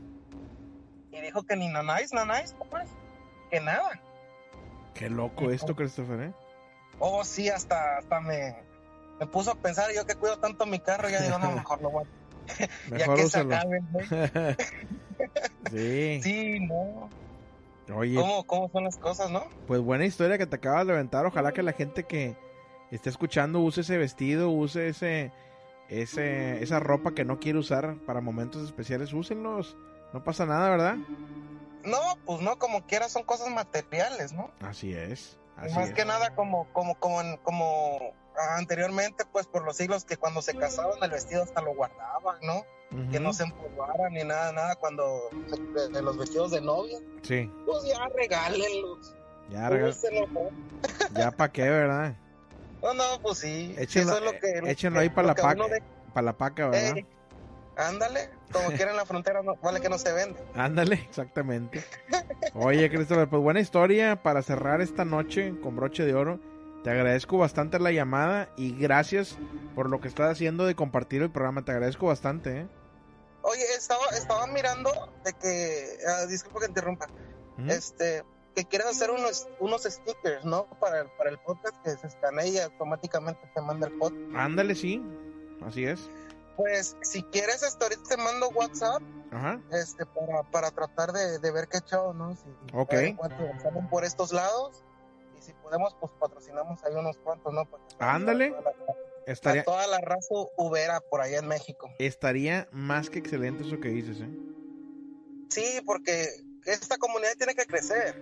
[SPEAKER 7] Y dijo que ni nanáis, nanáis, pues, que nada.
[SPEAKER 3] Qué loco esto, Christopher, ¿eh?
[SPEAKER 7] Oh, sí, hasta, hasta me, me puso a pensar, yo que cuido tanto mi carro, ya digo, no, mejor lo voy a... ya que se acabe,
[SPEAKER 3] sí.
[SPEAKER 7] Sí, no.
[SPEAKER 3] Oye.
[SPEAKER 7] ¿Cómo, son las cosas, no?
[SPEAKER 3] Pues buena historia que te acabas de aventar. Ojalá que la gente que esté escuchando use ese vestido, use ese, ese, esa ropa que no quiere usar para momentos especiales. Úsenlos. No pasa nada, ¿verdad?
[SPEAKER 7] No, pues no, como quiera, son cosas materiales, ¿no?
[SPEAKER 3] Así es.
[SPEAKER 7] Más que nada, como, como, como, como anteriormente, pues por los siglos que cuando se casaban el vestido hasta lo guardaban, ¿no? Que no se empolvaran ni nada, nada cuando de, los vestidos de novia.
[SPEAKER 3] Sí.
[SPEAKER 7] Pues ya regálenlos.
[SPEAKER 3] Ya regálenlos. ya para qué, ¿verdad?
[SPEAKER 7] No, no, pues sí.
[SPEAKER 3] Échenlo, lo que, échenlo ahí para la paca. Para la paca, ¿verdad?
[SPEAKER 7] ándale, como quiera en la frontera, no, vale que no se vende.
[SPEAKER 3] Ándale, exactamente. Oye, Christopher, pues buena historia para cerrar esta noche con broche de oro. Te agradezco bastante la llamada y gracias por lo que estás haciendo de compartir el programa. Te agradezco bastante. ¿eh?
[SPEAKER 7] Oye, estaba, estaba mirando de que, uh, disculpa que interrumpa, este, que quieres hacer unos, unos stickers, ¿no? Para, para el podcast que se escanea y automáticamente te manda el podcast.
[SPEAKER 3] Ándale, sí, así es.
[SPEAKER 7] Pues si quieres, esto, ahorita te mando WhatsApp.
[SPEAKER 3] Ajá.
[SPEAKER 7] Este, para, para tratar de, de ver qué chao, ¿no? Si,
[SPEAKER 3] ok.
[SPEAKER 7] salen por estos lados si podemos, pues patrocinamos ahí unos cuantos, ¿no?
[SPEAKER 3] Ándale.
[SPEAKER 7] Estaría... toda la raza ubera por allá en México.
[SPEAKER 3] Estaría más que excelente eso que dices, ¿eh?
[SPEAKER 7] Sí, porque esta comunidad tiene que crecer.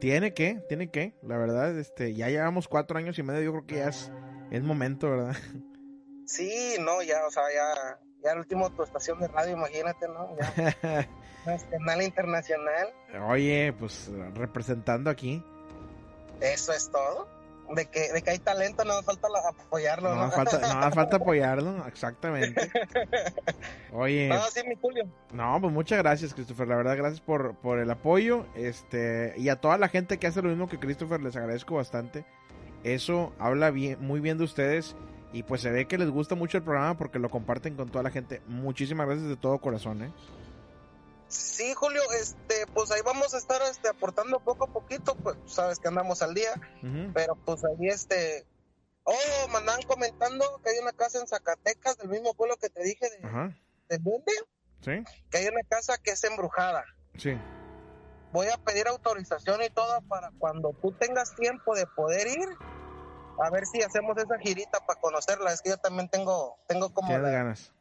[SPEAKER 3] Tiene que, tiene que, la verdad, este, ya llevamos cuatro años y medio, yo creo que ya es, es momento, ¿verdad?
[SPEAKER 7] Sí, no, ya, o sea, ya, ya el último tu estación de radio, imagínate, ¿no? Ya, nacional internacional.
[SPEAKER 3] Oye, pues representando aquí.
[SPEAKER 7] Eso es todo. De que, de que hay talento, no falta apoyarlo.
[SPEAKER 3] No, ¿no? Falta, no falta apoyarlo, exactamente. Oye.
[SPEAKER 7] No, sí, mi Julio.
[SPEAKER 3] No, pues muchas gracias, Christopher. La verdad, gracias por, por el apoyo. Este, y a toda la gente que hace lo mismo que Christopher, les agradezco bastante. Eso habla bien, muy bien de ustedes. Y pues se ve que les gusta mucho el programa porque lo comparten con toda la gente. Muchísimas gracias de todo corazón, ¿eh?
[SPEAKER 7] Sí, Julio, este, pues ahí vamos a estar este, aportando poco a poquito, pues sabes que andamos al día, pero pues ahí este, oh, me andan comentando que hay una casa en Zacatecas, del mismo pueblo que te dije de, de dónde,
[SPEAKER 3] sí.
[SPEAKER 7] que hay una casa que es embrujada.
[SPEAKER 3] Sí.
[SPEAKER 7] Voy a pedir autorización y todo para cuando tú tengas tiempo de poder ir, a ver si hacemos esa girita para conocerla. Es que yo también tengo, tengo como
[SPEAKER 3] la, ganas.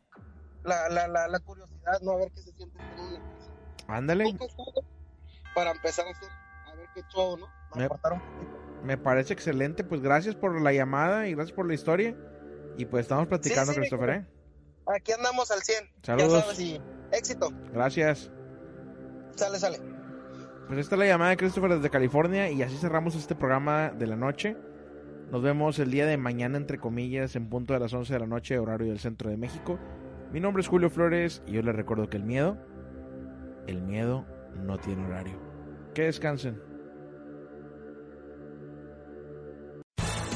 [SPEAKER 7] La, la, la, curiosidad, ¿no? A ver qué se siente
[SPEAKER 3] Ándale.
[SPEAKER 7] Para empezar a hacer, a ver qué show, ¿no?
[SPEAKER 3] Me, me, parece excelente. Pues gracias por la llamada y gracias por la historia. Y pues estamos platicando, Christopher, ¿eh?
[SPEAKER 7] Aquí andamos al 100.
[SPEAKER 3] Saludos.
[SPEAKER 7] Ya sabes, éxito.
[SPEAKER 3] Gracias.
[SPEAKER 7] Sale, sale.
[SPEAKER 3] Pues esta es la llamada de Christopher desde California y así cerramos este programa de la noche. Nos vemos el día de mañana, entre comillas, en punto de las 11 de la noche, horario del centro de México. Mi nombre es Julio Flores y yo les recuerdo que el miedo, el miedo no tiene horario. Que descansen.